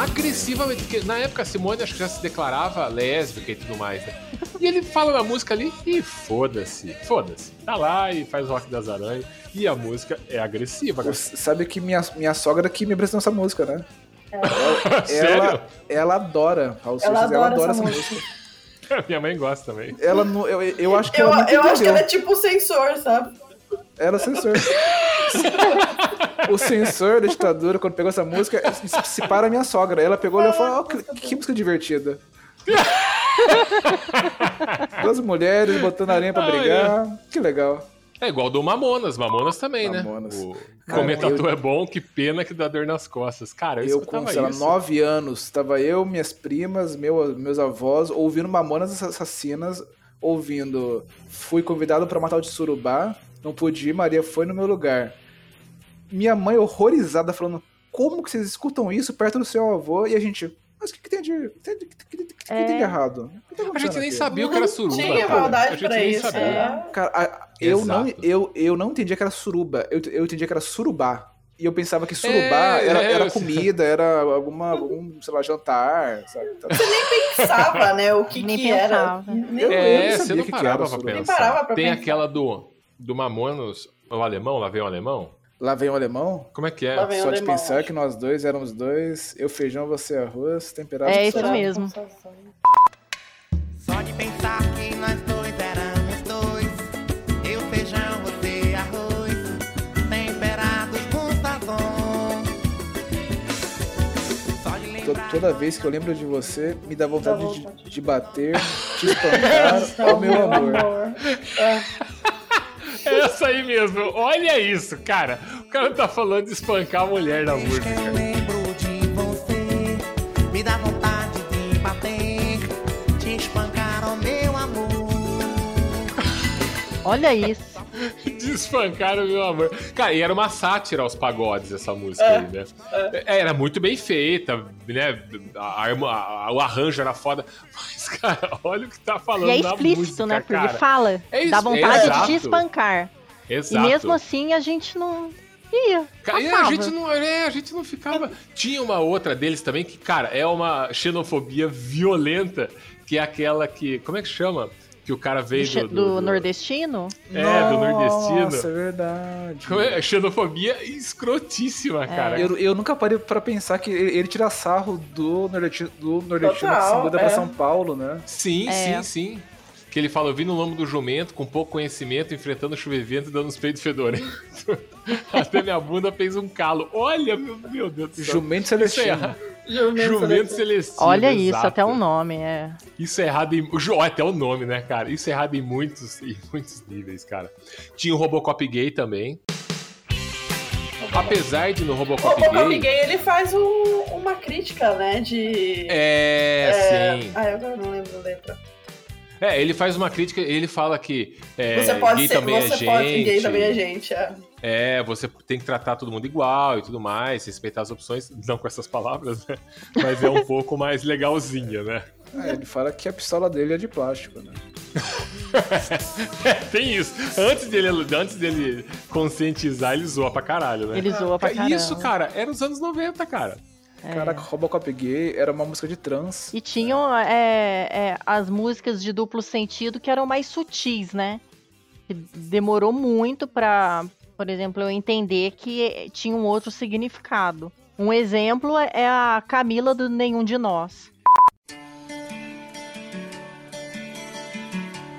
Agressivamente, porque na época a Simone acho que já se declarava lésbica e tudo mais, né? E ele fala na música ali e foda-se, foda-se. Tá lá e faz o rock das aranhas. E a música é agressiva, cara. Sabe que minha, minha sogra que me apresentou essa música, né? Ela, *laughs* Sério? ela, ela adora Raul Ela Seixas, ela adora adora essa essa música. música. *laughs* Minha mãe gosta também. Ela não, eu, eu acho que Eu, ela eu acho que entendeu. ela é tipo sensor, sabe? Era censor. o censor da ditadura, quando pegou essa música, se, para a minha sogra. Ela pegou e falou: "Ó, que, que música divertida. Duas mulheres botando areia pra Ai, brigar. Que legal. É igual do Mamonas, Mamonas também, Mamonas. né? O Cara, comentador eu- é bom, que pena que dá dor nas costas. Cara, eu, Eu com, sei lá, nove anos, tava eu, minhas primas, meu, meus avós, ouvindo Mamonas Assassinas, ouvindo Fui convidado pra matar o de Surubá, não pude ir, Maria foi no meu lugar. Minha mãe horrorizada, falando, como que vocês escutam isso perto do seu avô? E a gente, mas o que, que tem de, tem de- que, que- que- que tem de errado? Que tá A gente nem aqui? sabia o que era suruba, Tinha cara. maldade a gente pra nem isso, sabia. é. Cara, a- eu, não, eu, eu não entendia que era suruba, eu, eu entendia que era surubá. E eu pensava que surubá É, era, é, era eu- comida, era alguma, algum, sei lá, jantar, sabe? Então, Pensava, né? O que Nem que era. Nem- Eu- É, não você sabia não o que que parava era pra pensar. Nem parava pra Tem pensar. aquela do, do Mamonas, o alemão, lá vem o alemão. Lá vem o alemão. Como é que é? Só de alemão, pensar acho. que nós dois éramos dois, eu feijão, você arroz, temperado É com isso sal. mesmo. Só de pensar que nós dois éramos dois. Eu feijão, você arroz. Temperados com sazon. Só de To- lembrar. Toda vez que eu lembro de você, me dá vontade, Dá de- vontade. De, bater, te espancar, ó *laughs* meu amor. É. É essa aí mesmo. Olha isso, cara. O cara tá falando de espancar a mulher na que eu música. lembro de você. Me dá vontade de bater. Te meu amor. Olha isso. *laughs* De espancar o meu amor. Cara, e era uma sátira aos pagodes essa música É, aí, né? É, Era muito bem feita, né? A, arma- a- o arranjo era foda. Mas, cara, olha o que tá falando E é explícito, música, né? Porque cara. fala. É isso, dá vontade exato. de te espancar. Exato. E mesmo assim a gente não ia. Cara, e a gente não, é, a gente não ficava. Tinha uma outra deles também que, cara, é uma xenofobia violenta, que é aquela que. Como é que chama? Que o cara Do, veio do. do do- do- nordestino? É, do Nossa, nordestino. é verdade. Como é? Xenofobia escrotíssima, cara. Eu, eu nunca parei pra pensar que ele, ele tira sarro do nordestino, do nordestino que se Total, muda pra é. São Paulo, né? Sim, É. sim, sim. Que ele fala, eu vim no lombo do jumento, com pouco conhecimento, enfrentando chuva e vento e dando os peitos fedorentos. *laughs* Até minha bunda fez um calo. Olha, meu, meu Deus do céu. Jumento Isso é Celestino. Errado. Jumento Celestino. Olha isso, exato. até o nome, é. Isso é errado em. Até o nome, né, cara? Isso é errado em muitos, em muitos níveis, cara. Tinha o Robocop gay também. Apesar de no O Robocop Robocop gay. Gay, ele faz um- uma crítica, né? De. É, sim. Ah, eu agora não lembro a letra. É, ele faz uma crítica, ele fala que é, você pode gay ser, também você é pode, gente. gay também é gente. É. É, você tem que tratar todo mundo igual e tudo mais, respeitar as opções, não com essas palavras, né? Mas é um *laughs* pouco mais legalzinha, né? É, ele fala que a pistola dele é de plástico, né? *laughs* É, tem isso. Antes dele, antes dele conscientizar, ele zoa pra caralho, né? Ele zoa pra É caramba. Isso, cara, era nos anos 90, cara. É. Caraca, Robocop gay era uma música de trans. E tinham é, é, as músicas de duplo sentido que eram mais sutis, né? Demorou muito pra, por exemplo, eu entender que tinha um outro significado. Um exemplo é a Camila do Nenhum de Nós.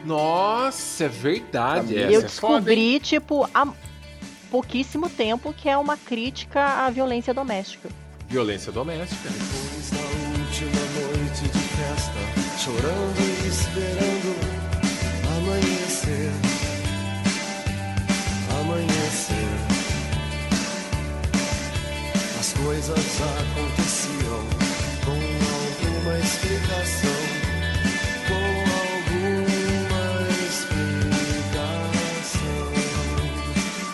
Nossa, é verdade. Essa eu é foda, hein? descobri, tipo, há pouquíssimo tempo que é uma crítica à violência doméstica. Violência doméstica. Depois da última noite de festa, chorando e esperando. Amanhecer. Coisas aconteciam com alguma explicação.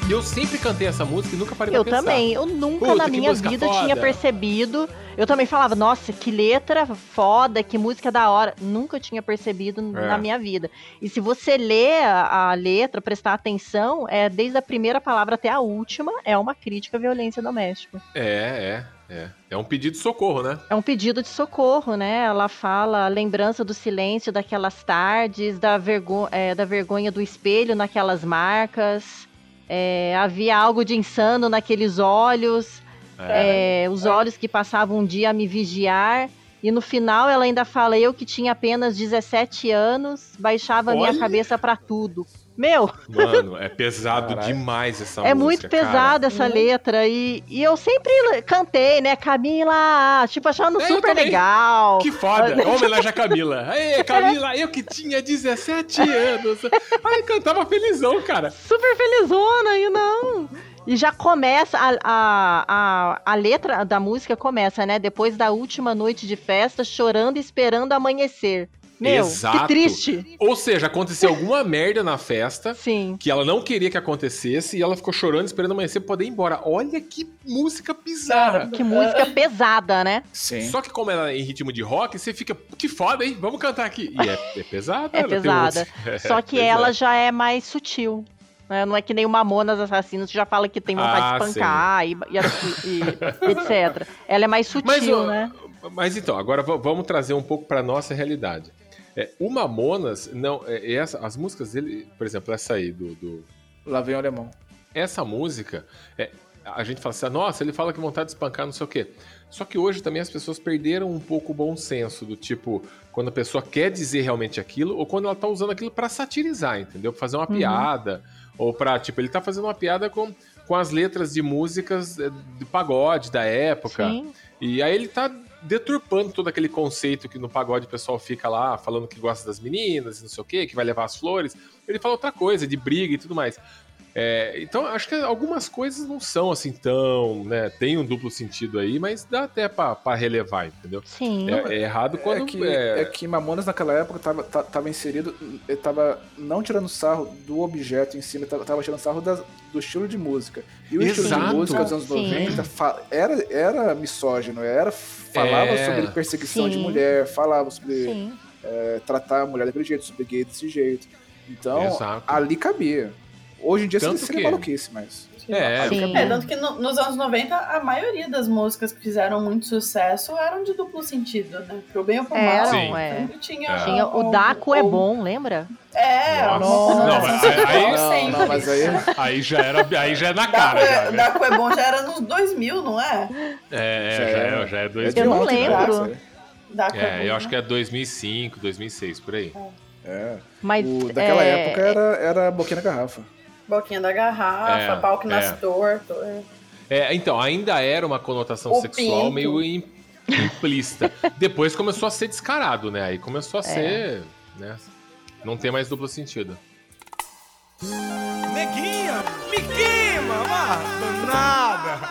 E eu sempre cantei essa música e nunca parei pra Eu pensar. também, eu nunca Puta, na minha vida foda. tinha percebido. Eu também falava, nossa, que letra foda, que música da hora. Nunca tinha percebido É. na minha vida. E se você lê a, a letra, prestar atenção, é desde a primeira palavra até a última, é uma crítica à violência doméstica. É, é, é. É um pedido de socorro, né? É um pedido de socorro, né? Ela fala a lembrança do silêncio daquelas tardes, da, vergo é, da vergonha do espelho naquelas marcas. É, havia algo de insano naqueles olhos. É, os olhos que passavam um dia a me vigiar. E no final ela ainda fala: eu que tinha apenas 17 anos, baixava minha Olha! cabeça pra tudo. Meu, Mano, é pesado Caralho. demais essa é música. muito cara. pesada essa letra. E, e eu sempre cantei, né? Camila, tipo, achando É, eu super legal. Que foda! *laughs* Homenagem a Camila. Aê, Camila, eu que tinha 17 anos. Ai, cantava felizão, cara. super felizona e não. E já começa, a, a, a, a letra da música começa, né? Depois da última noite de festa, chorando e esperando amanhecer. Meu, Exato. que triste. Ou seja, aconteceu alguma merda na festa Sim. que ela não queria que acontecesse e ela ficou chorando, esperando amanhecer pra poder ir embora. Olha que música bizarra. Que música *laughs* pesada, né? Sim. Só que como ela é em ritmo de rock, você fica, que foda, hein? Vamos cantar aqui. E é, é pesada. É pesada. *laughs* Só que é. ela já é mais sutil. né? Não é que nem o Mamonas Assassinos que já fala que tem vontade Ah, de espancar e, e- e- *laughs* etc. Ela é mais sutil, Mas, né? Mas então, agora va- vamos trazer um pouco pra nossa realidade. É, o Mamonas, não, é, essa, as músicas dele, por exemplo, essa aí do, do- Lá vem o alemão. essa música, é, a gente fala assim, nossa, ele fala que vontade de espancar, não sei o quê. Só que hoje também as pessoas perderam um pouco o bom senso do tipo, quando a pessoa quer dizer realmente aquilo, ou quando ela tá usando aquilo pra satirizar, entendeu? Pra fazer uma Uhum. piada, ou pra, tipo, ele tá fazendo uma piada com, com as letras de músicas é, de pagode da época. Sim. E aí ele tá deturpando todo aquele conceito que no pagode o pessoal fica lá falando que gosta das meninas e não sei o quê, que vai levar as flores. Ele fala outra coisa, de briga e tudo mais. É, então, acho que algumas coisas não são assim tão, né? Tem um duplo sentido aí, mas dá até pra, pra relevar, entendeu? Sim. É, é errado quando. é, que, é- é que Mamonas naquela época tava, ta- tava inserido, ele tava não tirando sarro do objeto em si, ele tava, tava tirando sarro da- do estilo de música. E o estilo Exato. de música dos anos Sim. 90 fa- era, era misógino, era, falava Era. sobre perseguição de Sim. mulher, falava sobre é, tratar a mulher daquele jeito, sobre gay desse jeito. Então, Exato. ali cabia. Hoje em dia Tanto seria que- maluquice, mas. É, Sim. É, tanto que no- nos anos 90, a maioria das músicas que fizeram muito sucesso eram de duplo sentido, né? Pro bem ou pro mal. Eram, Sim. é. Tinha. É. Tinha o um- Daco é bom, lembra? É, Nossa. Não, conotação aí- Não, sempre. não, mas aí. aí já era, aí já é na Daco cara, já, é, né? Daco é bom já era nos 2000, não é? É, Já já, é- é, já é dois de Eu não lembro. Daco é, É, bom, eu acho né? que é 2005, 2006, por aí. É. Mas O, daquela é, época era, era boquinha na garrafa. Boquinha da garrafa, É, pau que é. nasce torto. é. É, então, ainda era uma conotação O sexual pinto. meio im- implícita. *laughs* Depois começou a ser descarado, né? Aí começou a ser. Né? Não tem mais duplo sentido. Neguinha, me queima, ah, danada,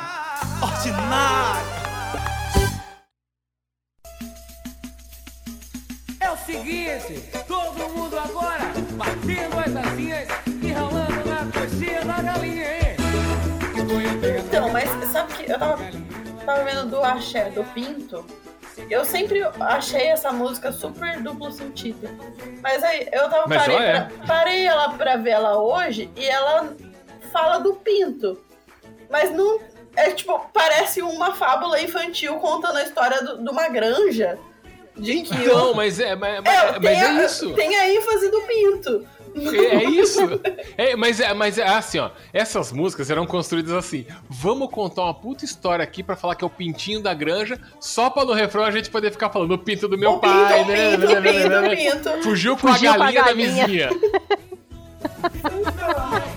ordinária. É o seguinte, todo mundo agora batendo as asinhas Então, mas sabe que eu tava, tava vendo do Axé, do Pinto. Eu sempre achei essa música super duplo sentido. Mas aí eu tava Mas parei, ela é. pra, parei ela pra ver ela hoje e ela fala do Pinto. Mas não. É tipo, parece uma fábula infantil contando a história do- de uma granja. De *laughs* que Não, mas é, mas, É, mas é a- isso. Tem a ênfase do Pinto. É, é isso. É, mas, é, mas é assim, ó. Essas músicas eram construídas assim. Vamos contar uma puta história aqui pra falar que é o pintinho da granja, só pra no refrão a gente poder ficar falando o pinto do meu O pinto, pai. o né, pinto, né, né, pinto, né, pinto. Fugiu com a Fugiu com a galinha da galinha. vizinha. *laughs*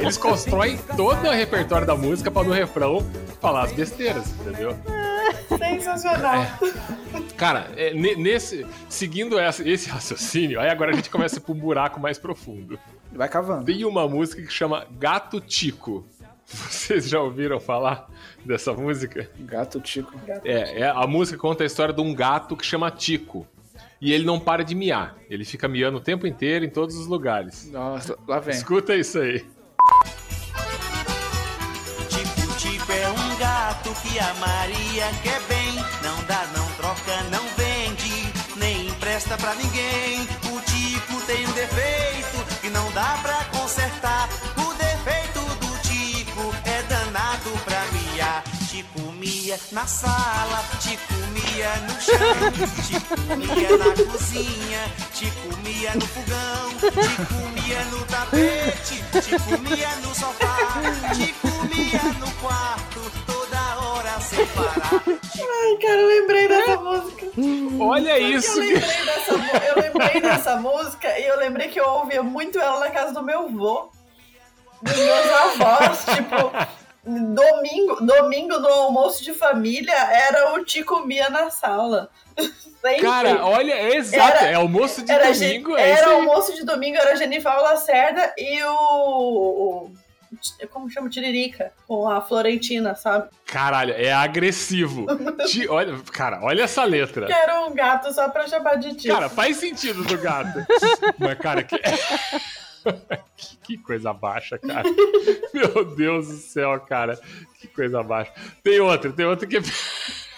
Eles constroem todo o repertório da música pra no refrão falar as besteiras, entendeu? *laughs* Sensacional. Cara, é, ne- nesse, seguindo essa- esse raciocínio, aí agora a gente começa a ir pra um buraco mais profundo. Vai cavando. Tem uma música que chama Gato Tico. Vocês já ouviram falar dessa música? Gato Tico. É, é, a música conta a história de um gato que chama Tico. E ele não para de miar. Ele fica miando o tempo inteiro em todos os lugares. Nossa, lá vem. Escuta isso aí. É um gato que a Maria quer bem. Não dá, não troca, não vende, nem empresta pra ninguém. O Tico tem um defeito que não dá pra consertar. O defeito do Tico é danado pra na sala, te comia no chão, te comia na cozinha, te comia no fogão, te comia no tapete, te comia no sofá, te comia no quarto, toda hora sem parar. Ai, cara, eu lembrei dessa música. Olha isso. Eu lembrei, dessa, eu lembrei dessa música e eu lembrei que eu ouvia muito ela na casa do meu avô. Dos meus avós, tipo, domingo, domingo no almoço de família era o Te Comia na sala. *laughs* Sempre. Cara, olha, é exato, é almoço de era domingo, é isso Era almoço de domingo, era Genival Lacerda e o. o- como chama? Tiririca, com a Florentina, sabe? Caralho, é agressivo. *laughs* Ti- olha, cara, olha essa letra. Que era um gato só pra chamar de tio. Cara, faz sentido do gato. *laughs* Mas, cara, que... que... *laughs* que coisa baixa, cara. *laughs* Meu Deus do céu, cara. Que coisa baixa. Tem outra, tem outra que é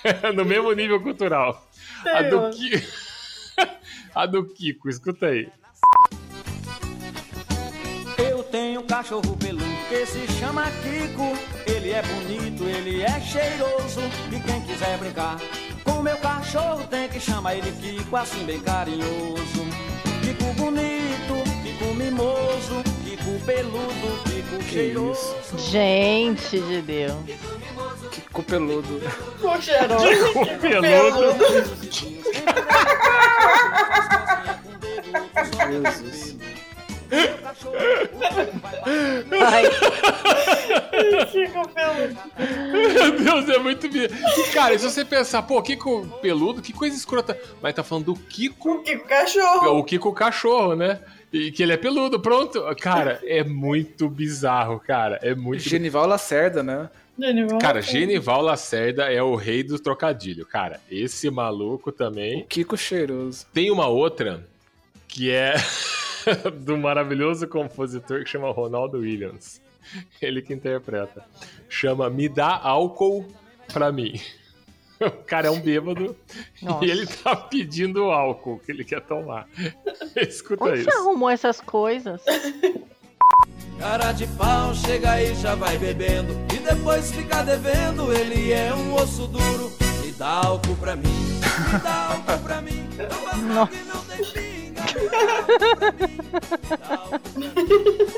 *laughs* no mesmo nível cultural. A Tem do, outra. Ki... A do Kiko, escuta aí. Eu tenho um cachorro peludo que se chama Kiko. Ele é bonito, ele é cheiroso. E quem quiser brincar com meu cachorro tem que chamar ele Kiko, assim bem carinhoso. Kiko bonito, mimoso, Kiko peludo, Kiko cheiroso. Gente de Deus. Kiko peludo. Com cheiroso. Kiko Kiko peludo. Jesus. Ai. Kiko peludo. Meu Deus, é muito. E, cara, se você pensar, pô, Kiko peludo, que coisa escrota. Mas tá falando do Kiko. Kiko cachorro. O Kiko cachorro, né? E que ele é peludo, pronto. Cara, é muito bizarro, cara. É muito. Genival Lacerda, né? Genival Cara, Lacerda. Genival Lacerda é o rei do trocadilho, cara. Esse maluco também. Kiko cheiroso. Tem uma outra que é *laughs* do maravilhoso compositor que chama Ronaldo Williams. Ele que interpreta. Chama Me Dá Álcool Pra Mim. *laughs* O cara é um bêbado Nossa. e ele tá pedindo álcool que ele quer tomar. *laughs* Escuta Onde isso. você arrumou essas coisas? Cara de pau, chega aí, já vai bebendo. E depois fica devendo, ele é um osso duro. Me dá álcool pra mim, me dá álcool pra mim. Nossa.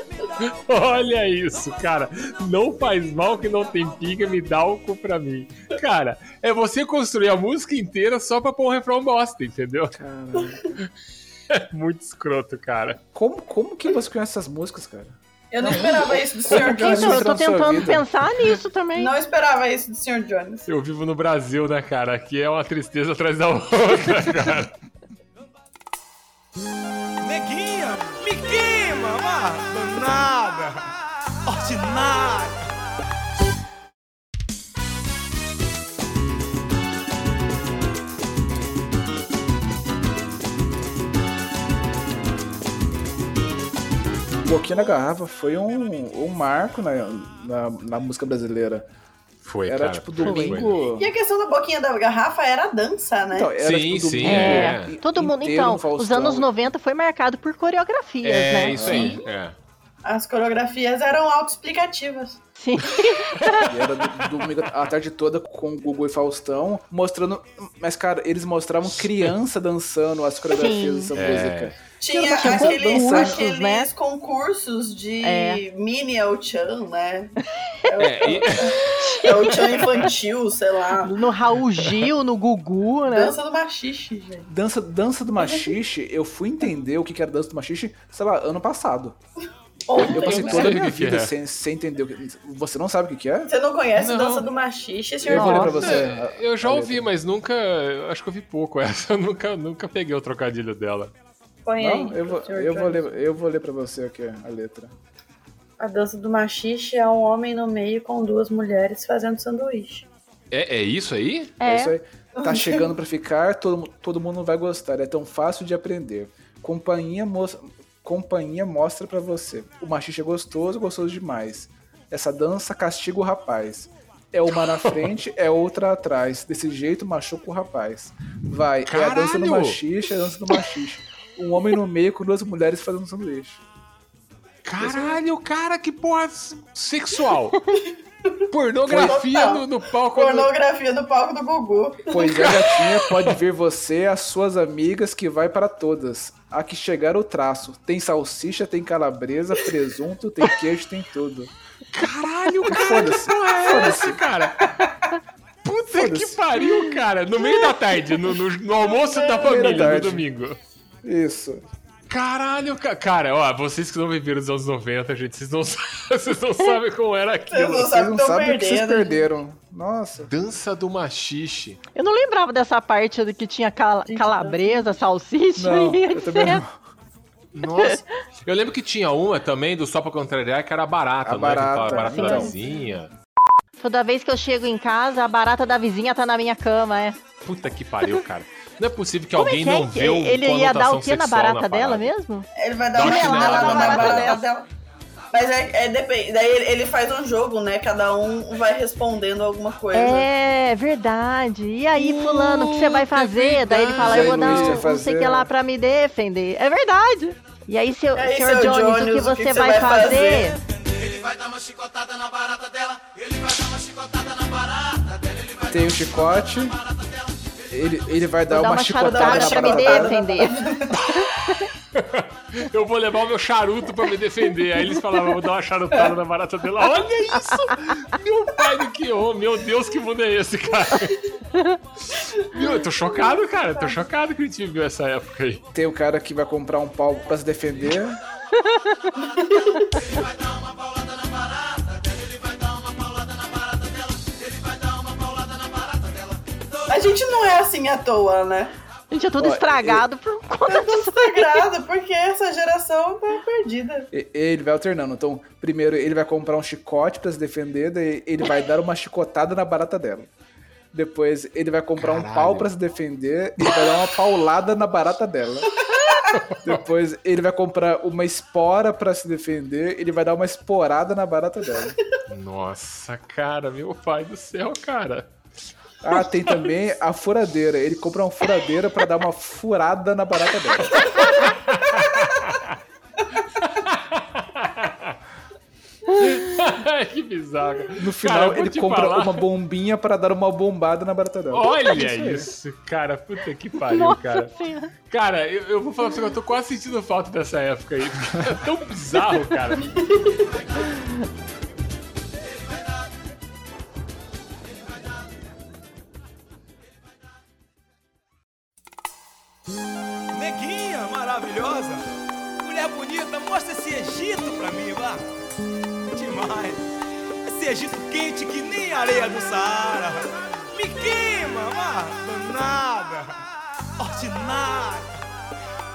*laughs* *laughs* Olha isso, cara. Não faz mal que não tem pica, me dá álcool pra mim. Cara, é você construir a música inteira só pra pôr um refrão bosta, entendeu? *laughs* É muito escroto, cara. Como, como que você conhece essas músicas, cara? Eu não esperava isso do Sr. Jones. Eu tô tentando pensar nisso também. Não esperava isso do Sr. Jones. Eu vivo no Brasil, né, cara? Aqui é uma tristeza atrás da outra, *laughs* cara. Neguinha, me mas nada. Ordinário. Boquinha na Garrafa foi um, um marco na, na, na música brasileira. Foi, Era cara, tipo foi, domingo. E a questão da boquinha da garrafa era a dança, né? Então, era Sim, tipo sim. É, É. todo mundo. Então, os anos 90 foi marcado por coreografias, É, né? isso aí. É. As coreografias eram autoexplicativas. Sim. E era do- domingo a tarde toda com o Gugu e Faustão, mostrando. Mas, cara, eles mostravam criança dançando as coreografias Sim. dessa É. música. Tinha aqueles, concursos, aqueles né? concursos de É. mini El-Chan, né? *laughs* É, e- El-Chan infantil, sei lá. No Raul Gil, no Gugu, né? Dança do machixe, gente. Dança, dança do machixe, eu fui entender o que que era dança do machixe, sei lá, ano passado. Eu passei toda a minha vida é. sem, sem entender o que. Você não sabe o que é? Você não conhece Não. dança do machixe, Eu senhor? vou ler pra você. É, eu já ouvi, mas nunca. Acho que eu vi pouco essa. *laughs* Eu nunca, nunca peguei o trocadilho dela. Põe aí, Não, eu vou, eu, vou ler, eu vou ler pra você aqui a letra. A dança do machixe é um homem no meio com duas mulheres fazendo sanduíche. É, é isso aí? É, É. isso aí. Tá *laughs* chegando pra ficar, todo, todo mundo vai gostar. É tão fácil de aprender. Companhia, mos- companhia mostra pra você. O machixe é gostoso, gostoso demais. Essa dança castiga o rapaz. É uma na *laughs* frente, é outra atrás. Desse jeito machuca o rapaz. Vai, é a dança do Caralho! machixe, é a dança do machixe. Um homem no meio com duas mulheres fazendo sanduíche. Caralho, cara, que porra sexual. *laughs* Pornografia no, no palco. Pornografia no palco do Gugu. Pois é, gatinha, pode ver você e as suas amigas que vai para todas. A que chegar o traço. Tem salsicha, tem calabresa, presunto, tem queijo, tem tudo. Caralho, cara, Foda-se. é Foda-se. essa, cara? Puta que pariu, cara. No meio da tarde, no, no- no almoço da família, no domingo. Isso. Caralho, ca- cara, ó, vocês que não viveram os anos 90, gente, vocês não, *laughs* vocês não sabem como era *laughs* aquilo. Vocês não sabem o que vocês perderam. Nossa. Dança do machixe. Eu não lembrava dessa parte do que tinha cal- calabresa, salsicha Não, e eu também etc. Nossa. Eu lembro que tinha uma também do Só Pra Contrariar, que era barata, A não é? Que barata, falava barata da vizinha. Toda vez que eu chego em casa, a barata da vizinha tá na minha cama, é. Puta que pariu, cara. Não é possível que Como alguém é que é? não vê o Ele ia dar o que na barata na dela mesmo? Ele vai dar uma uma chinelada na na barata barata dela. Mas é, é depende. Daí ele, ele faz um jogo, né? Cada um vai respondendo alguma coisa. É, verdade. E aí, fulano, o que você vai fazer? Daí ele fala, eu vou dar um, vai não sei o fazer. que lá pra me defender. É verdade. E aí, seu, E aí, senhor seu Jones, Jones, o que você vai, fazer? Tem o chicote. Ele, ele vai dar dar uma, uma chicotada na pra me barata. defender. *laughs* Eu vou levar o meu charuto pra me defender. Aí eles falavam, vou dar uma charutada na barata dela. Olha isso! Meu pai do que homem, meu Deus, que mundo é esse, cara? *laughs* Meu, eu tô chocado, cara. Tô chocado que a gente viveu essa época aí. Tem o cara que vai comprar um pau pra se defender. *laughs* gente não é assim à toa, né? A gente é tudo Ó, estragado por *laughs* conta É tudo estragado, porque essa geração tá perdida. Ele vai alternando. Então, primeiro ele vai comprar um chicote pra se defender, daí ele vai dar uma chicotada na barata dela. Depois ele vai comprar um Caralho. pau pra se defender e vai dar uma paulada na barata dela. *laughs* Depois ele vai comprar uma espora pra se defender, ele vai dar uma esporada na barata dela. Nossa, cara, meu pai do céu, cara. Ah, tem também a furadeira. Ele compra uma furadeira pra dar uma furada na barata dela. *laughs* que bizarro. No final, Cara, ele compra falar. uma bombinha pra dar uma bombada na barata dela. Olha aí. isso, cara. Puta que pariu, Nossa cara. Senhora. Cara, eu, eu vou falar pra você que eu tô quase sentindo falta dessa época aí. É *laughs* tão bizarro, cara. Neguinha maravilhosa, mulher bonita, mostra esse Egito pra mim, vá. Demais. Esse Egito quente que nem areia do Saara. Me queima, vá, danada, ordinária.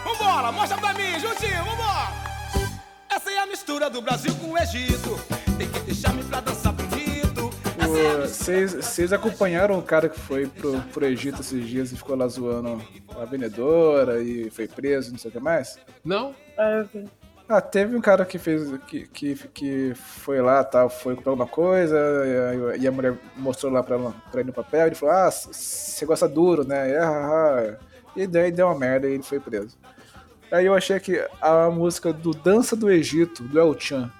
Vambora, mostra pra mim, juntinho, vambora. Essa é a mistura do Brasil com o Egito. Tem que deixar-me pra dançar bonito. Vocês vocês acompanharam o cara que foi pro, pro Egito esses dias e ficou lá zoando a vendedora e foi preso, não sei o que mais? Não? Ah, teve um cara que fez. que, que, que foi lá, tal, foi comprar alguma coisa, e a, e a mulher mostrou lá pra, pra ele no papel, ele falou, ah, você gosta duro, né? E, ah, ah, ah. e daí deu uma merda e ele foi preso. Aí eu achei que a música do Dança do Egito, do El Chan,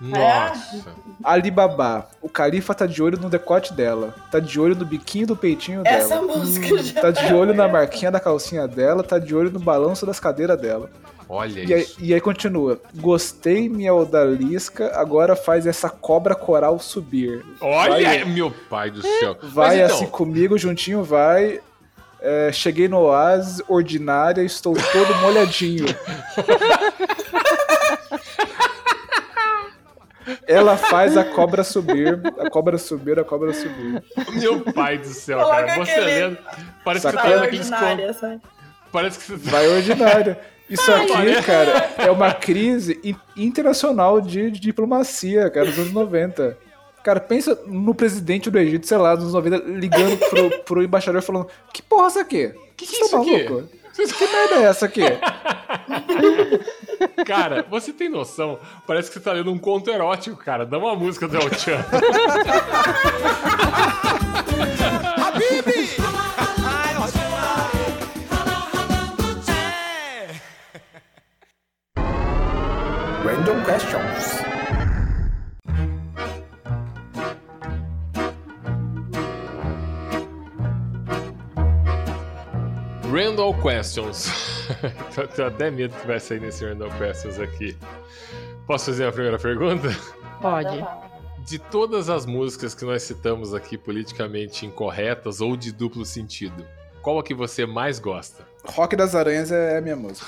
Nossa. Alibaba, o califa tá de olho no decote dela, tá de olho no biquinho do peitinho Essa dela. música já Tá de olho na marquinha da calcinha dela, tá de olho no balanço das cadeiras dela. Olha E aí, isso. e aí continua. Gostei, minha odalisca, agora faz essa cobra coral subir. Olha, Vai, meu pai do céu. vai então, assim comigo, juntinho, vai. É, cheguei no oásis, ordinária, estou todo molhadinho. *laughs* Ela faz a cobra subir, a cobra subir, a cobra subir. Meu pai do céu, Coloca cara. Você aquele- lendo. Parece que Sacou? tá lendo aqueles contos. sabe? Parece que você Vai ordinária. Isso Ai, aqui, cara, é uma crise in- internacional de, de diplomacia, cara, dos anos 90. Cara, pensa no presidente do Egito, sei lá, dos anos 90, ligando pro, pro embaixador falando: Que porra é essa aqui? Que que Você é isso tá aqui? maluco? Que merda é essa aqui? *laughs* Cara, você tem noção? Parece que você tá lendo um conto erótico, cara. Dá uma música do El Chan. Habibi! Random questions. Randall Questions. *laughs* Tô- até medo que vai sair nesse Randall Questions aqui. Posso fazer a primeira pergunta? Pode. De todas as músicas que nós citamos aqui politicamente incorretas ou de duplo sentido, qual a que você mais gosta? Rock das Aranhas é a minha música.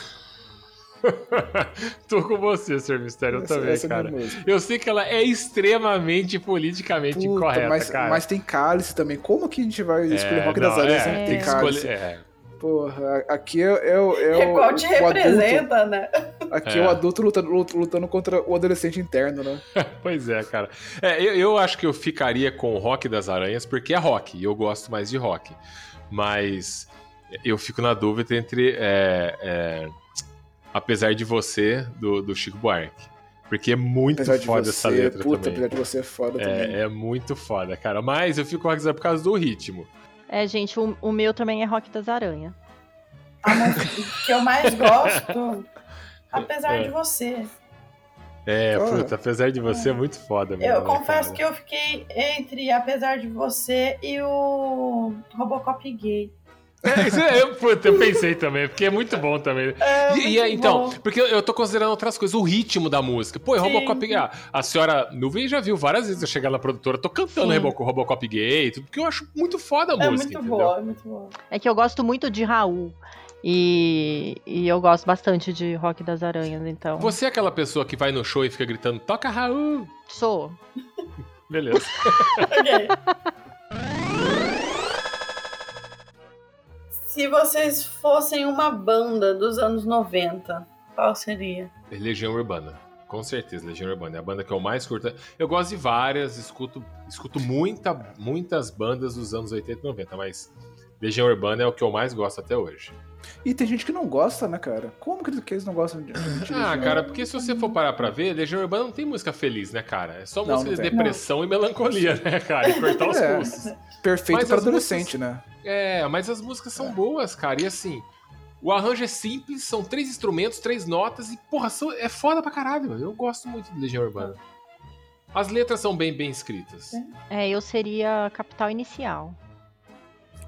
*laughs* Tô com você, Sr. Mistério, eu Essa- também, essa é cara. música. Eu sei que ela é extremamente politicamente Puta, incorreta, mas, cara. mas tem cálice também. Como que a gente vai escolher É, Rock não, das Aranhas é, sem tem ter que cálice? escolher- é. Porra, aqui é, é, o- é o, Qual te o adulto. representa, né? Aqui É. é o adulto lutando, lut- lutando contra o adolescente interno, né? *laughs* Pois é, cara. É, eu, eu acho que eu ficaria com o Rock das Aranhas, porque é rock, e eu gosto mais de rock. Mas eu fico na dúvida entre é, é, Apesar de Você, do, do Chico Buarque. Porque é muito Apesar de foda você, essa letra puta, também. apesar de você é foda também. É, é muito foda, cara. Mas eu fico com o Rock das Aranhas por causa do ritmo. É, gente, o, o meu também é Rock das Aranhas. O que eu mais gosto, *laughs* apesar É. de você. É, Porra. puta, apesar de você é muito foda mesmo. Eu né, confesso cara? que eu fiquei entre Apesar de Você e o Robocop gay. É, isso é- eu, eu pensei também, porque é muito bom também. É, E- e, é, muito então, bom. porque eu, tô considerando outras coisas, o ritmo da música. Pô, e Sim. Robocop ah, a senhora Nuvem já viu várias vezes eu chegar na produtora, tô cantando Sim. Robo- Robocop gay, tudo, porque eu acho muito foda a É música. muito boa, é muito boa. É que eu gosto muito de Raul. E, e eu gosto bastante de Rock das Aranhas, então. Você é aquela pessoa que vai no show e fica gritando, toca Raul. Sou. Beleza. *laughs* Ok. Se vocês fossem uma banda dos anos 90, qual seria? Legião Urbana. Com certeza, Legião Urbana. É a banda que eu mais curto. Eu gosto de várias, escuto, escuto muita, muitas bandas dos anos 80 e 90, mas Legião Urbana é o que eu mais gosto até hoje. E tem gente que não gosta, né, cara? Como que eles, que eles não gostam de, *coughs* Ah, Legião? cara, porque se você for parar pra ver, Legião Urbana não tem música feliz, né, cara? É só Não, música não de tem. depressão e melancolia, né, cara? E cortar os *laughs* É, pulsos. Perfeito Mas para as adolescente, músicas- né? É, mas as músicas são boas, cara. E assim, o arranjo é simples, são três instrumentos, três notas e, porra, são- é foda pra caralho. Eu gosto muito de Legião Urbana. As letras são bem, bem escritas. É, eu seria Capital Inicial.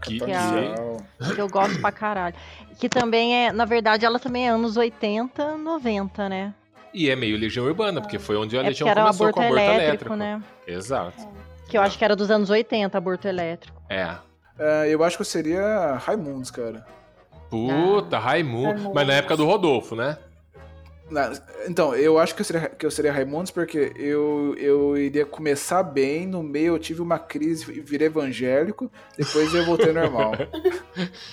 Que, Que, é- que eu gosto pra caralho. Que também é, na verdade, ela também é anos 80, 90, né? E é meio Legião Urbana, porque foi onde a É Legião começou aborto com o aborto elétrico, elétrico. né? Exato. Que eu acho que era dos anos 80, aborto elétrico. É. É, eu acho que eu seria Raimundos, cara. Puta, Raimundo. Mas na época do Rodolfo, né? Então, eu acho que eu seria, que eu seria Raimundos porque eu, eu iria começar bem, no meio eu tive uma crise e virei evangélico, depois eu voltei ao normal. *laughs*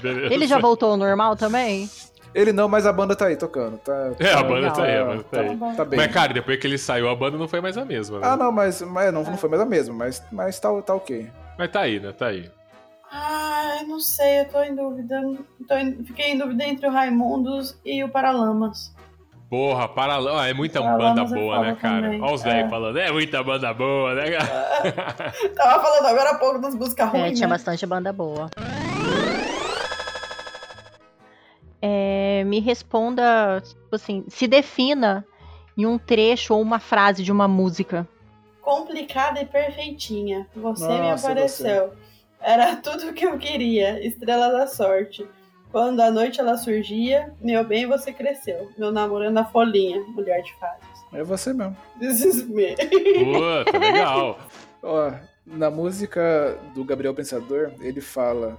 Beleza. Ele já voltou ao normal também? Ele não, mas a banda tá aí tocando. Tá, É, a tá- banda tá aí, a banda tá tá- aí. tá bem. Mas, cara, depois que ele saiu, a banda não foi mais a mesma, né? Ah, não, mas, mas não, não foi mais a mesma, mas, mas tá, tá ok. Mas tá aí, né? Tá aí. Ai, não sei, eu tô em dúvida. Tô em- Fiquei em dúvida entre o Raimundos e o Paralamas. Porra, Paralamas. Ah, é muita Paralamas banda é boa, né, cara? também, Olha os é. velhos falando, é muita banda boa, né, cara? *laughs* Tava falando agora há pouco das músicas É, ruins, tinha né? bastante banda boa. É, me responda, tipo assim, se defina em um trecho ou uma frase de uma música. Complicada e perfeitinha. Você me Nossa, apareceu. Era tudo o que eu queria. Estrela da sorte. Quando a noite ela surgia, meu bem, você cresceu. Meu namorando a folhinha, mulher de fases. É você mesmo. This is me. Puta, legal. *laughs* Ó, na música do Gabriel Pensador, ele fala: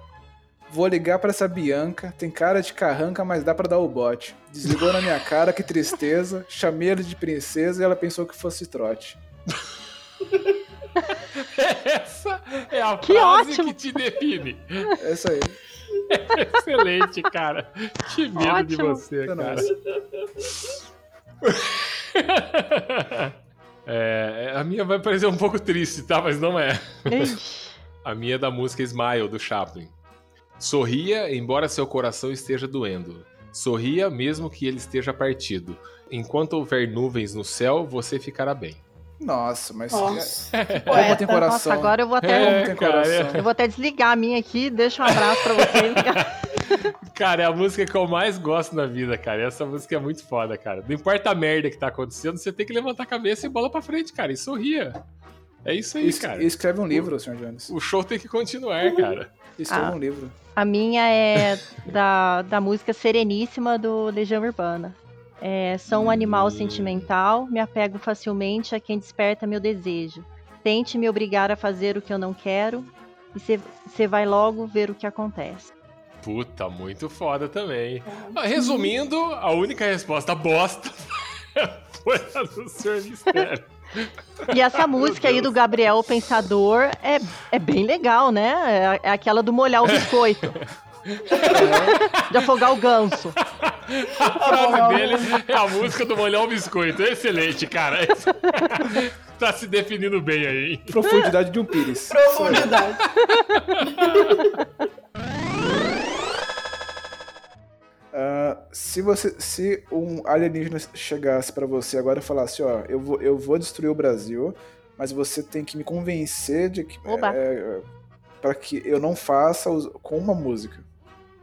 Vou ligar pra essa Bianca, tem cara de carranca, mas dá pra dar o bote. Desligou na minha cara, que tristeza. Chamei ela de princesa e ela pensou que fosse trote. *laughs* *laughs* Essa é a Que frase ótimo. que te define. É isso aí. *laughs* Excelente, cara. Que medo de Ótimo. você, É cara. *laughs* É, a minha vai parecer um pouco triste, tá? Mas não é. A minha é da música Smile, do Chaplin. Sorria, embora seu coração esteja doendo. Sorria, mesmo que ele esteja partido. Enquanto houver nuvens no céu, você ficará bem. Nossa, mas. Nossa, que Como poeta. tem coração. Nossa, agora eu vou até. É, cara, coração. Eu vou até desligar a minha aqui, deixa um abraço pra vocês. *laughs* Cara, é a música que eu mais gosto na vida, cara. Essa música é muito foda, cara. Não importa a merda que tá acontecendo, você tem que levantar a cabeça e bola pra frente, cara. E sorria. É isso aí, Es- cara. Escreve um livro, Sr. Jones. O show tem que continuar, cara. Escreve Ah. um livro. A minha é da, da música Sereníssima do Legião Urbana. É, sou um animal sentimental, me apego facilmente a quem desperta meu desejo. Tente me obrigar a fazer o que eu não quero e você vai logo ver o que acontece. Puta, muito foda também. Ah, Resumindo, a única resposta bosta *laughs* foi a do Sr. Mistério. E essa música aí do Gabriel Pensador é, é bem legal, né? É, é aquela do molhar o biscoito. *laughs* de afogar o ganso. A frase dele é a música do molhar o biscoito. Excelente, cara. *laughs* tá se definindo bem aí. hein? Profundidade de um pires. Profundidade. *laughs* Ah, se você, se um alienígena chegasse pra você agora e falasse, ó, eu vou, eu vou destruir o Brasil, mas você tem que me convencer de que Oba. é, para que eu não faça os- com uma música.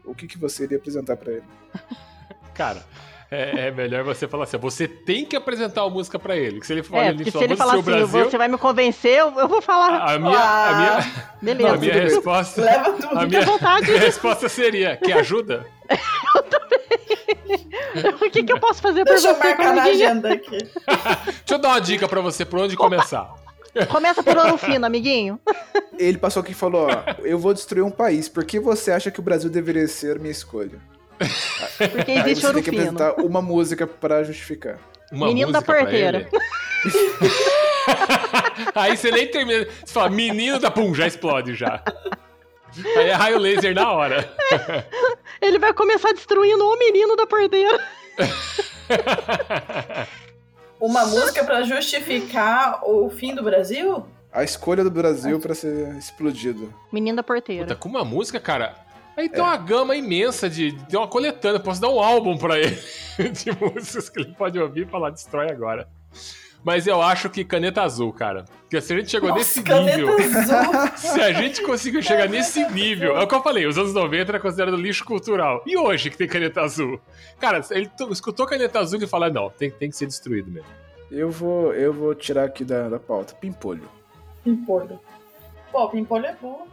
O que, que você iria apresentar pra ele? *laughs* Cara, é, é melhor você falar assim: você tem que apresentar a música pra ele. Que se ele falar, É, ele se ele falar assim, Brasil, você vai me convencer, eu, eu vou falar. a minha, a minha, Beleza. a minha *laughs* resposta, Leva tudo. a minha, vontade. minha *laughs* resposta seria: quer ajuda? o que, que eu posso fazer por Deixa eu você, marcar na agenda aqui. Deixa eu dar uma dica pra você por onde começar. Começa por ouro fino, amiguinho. Ele passou aqui e falou, ó, eu vou destruir um país, por que você acha que o Brasil deveria ser minha escolha? Porque Aí existe você ouro tem que fino. apresentar uma música pra justificar. Uma Menino da porteira. *laughs* Aí você nem termina. Você fala, menino da pum, já explode já. Aí é raio laser na hora. Ele vai começar destruindo o menino da porteira. *laughs* Uma música pra justificar o fim do Brasil? A escolha do Brasil pra ser explodido. Menino da porteira. Puta, com uma música, cara. Aí É. tem uma gama imensa de. Tem uma coletânea. Posso dar um álbum pra ele *laughs* de músicas que ele pode ouvir e falar, destrói agora. Mas eu acho que caneta azul, cara. Porque se a gente chegou Nossa, nesse nível. azul. *laughs* Se a gente conseguiu chegar nesse nível. É o que eu falei, os anos 90 era considerado lixo cultural. E hoje que tem caneta azul? Cara, ele to- escutou caneta azul e fala: não, tem, tem que ser destruído mesmo. Eu vou, eu vou tirar aqui da, da pauta. Pimpolho. Pimpolho. Pô, pimpolho é bom.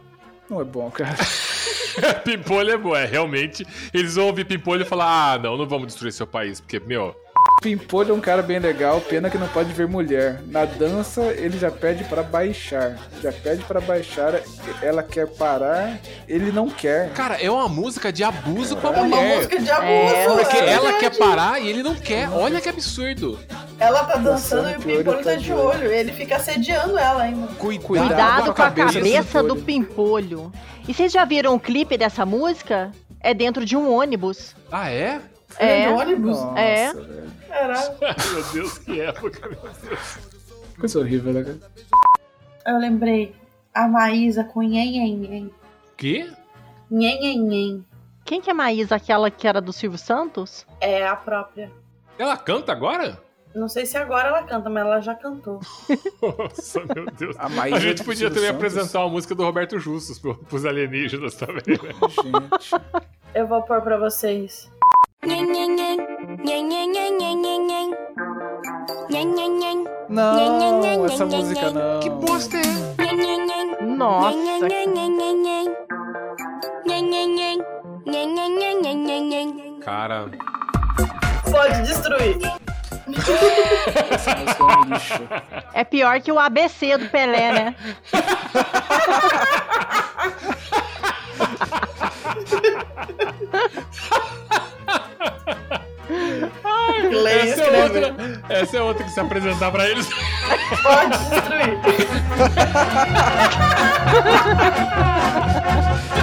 Não é bom, cara. *laughs* Pimpolho é bom, é realmente. Eles vão ouvir Pimpolho e falar: ah, não, não vamos destruir seu país, porque, meu. Pimpolho é um cara bem legal, pena que não pode ver mulher. Na dança, ele já pede pra baixar. Já pede pra baixar, ela quer parar, ele não quer. Cara, é uma música de abuso com a É uma mulher. música de abuso. É, Porque é ela quer parar e ele não quer. Olha que absurdo. Ela tá dançando e o pimpolho tá de olho. olho. Ele fica assediando ela ainda. Cuidado com a cabeça, cabeça do pimpolho. E vocês já viram o clipe dessa música? É dentro de um ônibus. Ah, é? É. de ônibus? Nossa, É. velho. Caralho. *laughs* meu Deus, que época, meu Deus. Coisa horrível, né, cara? Eu lembrei. A Maísa com nhen, nhen, nhen. Que? Nhen, nhen, nhen. Quem que é a Maísa, aquela que era do Silvio Santos? É a própria. Ela canta agora? Não sei se agora ela canta, mas ela já cantou. *laughs* Nossa, meu Deus. A A, Maísa gente do podia também Santos. apresentar uma música do Roberto Justus pro, pros alienígenas também, né? Gente. Eu vou pôr pra vocês. Não, essa música não. Que bosta é? Nossa. Cara, Pode destruir. Essa música é um lixo. É pior que o ABC do Pelé, né? *laughs* Leia essa é, outra, essa é outra que se apresentar pra eles. Pode destruir. *laughs*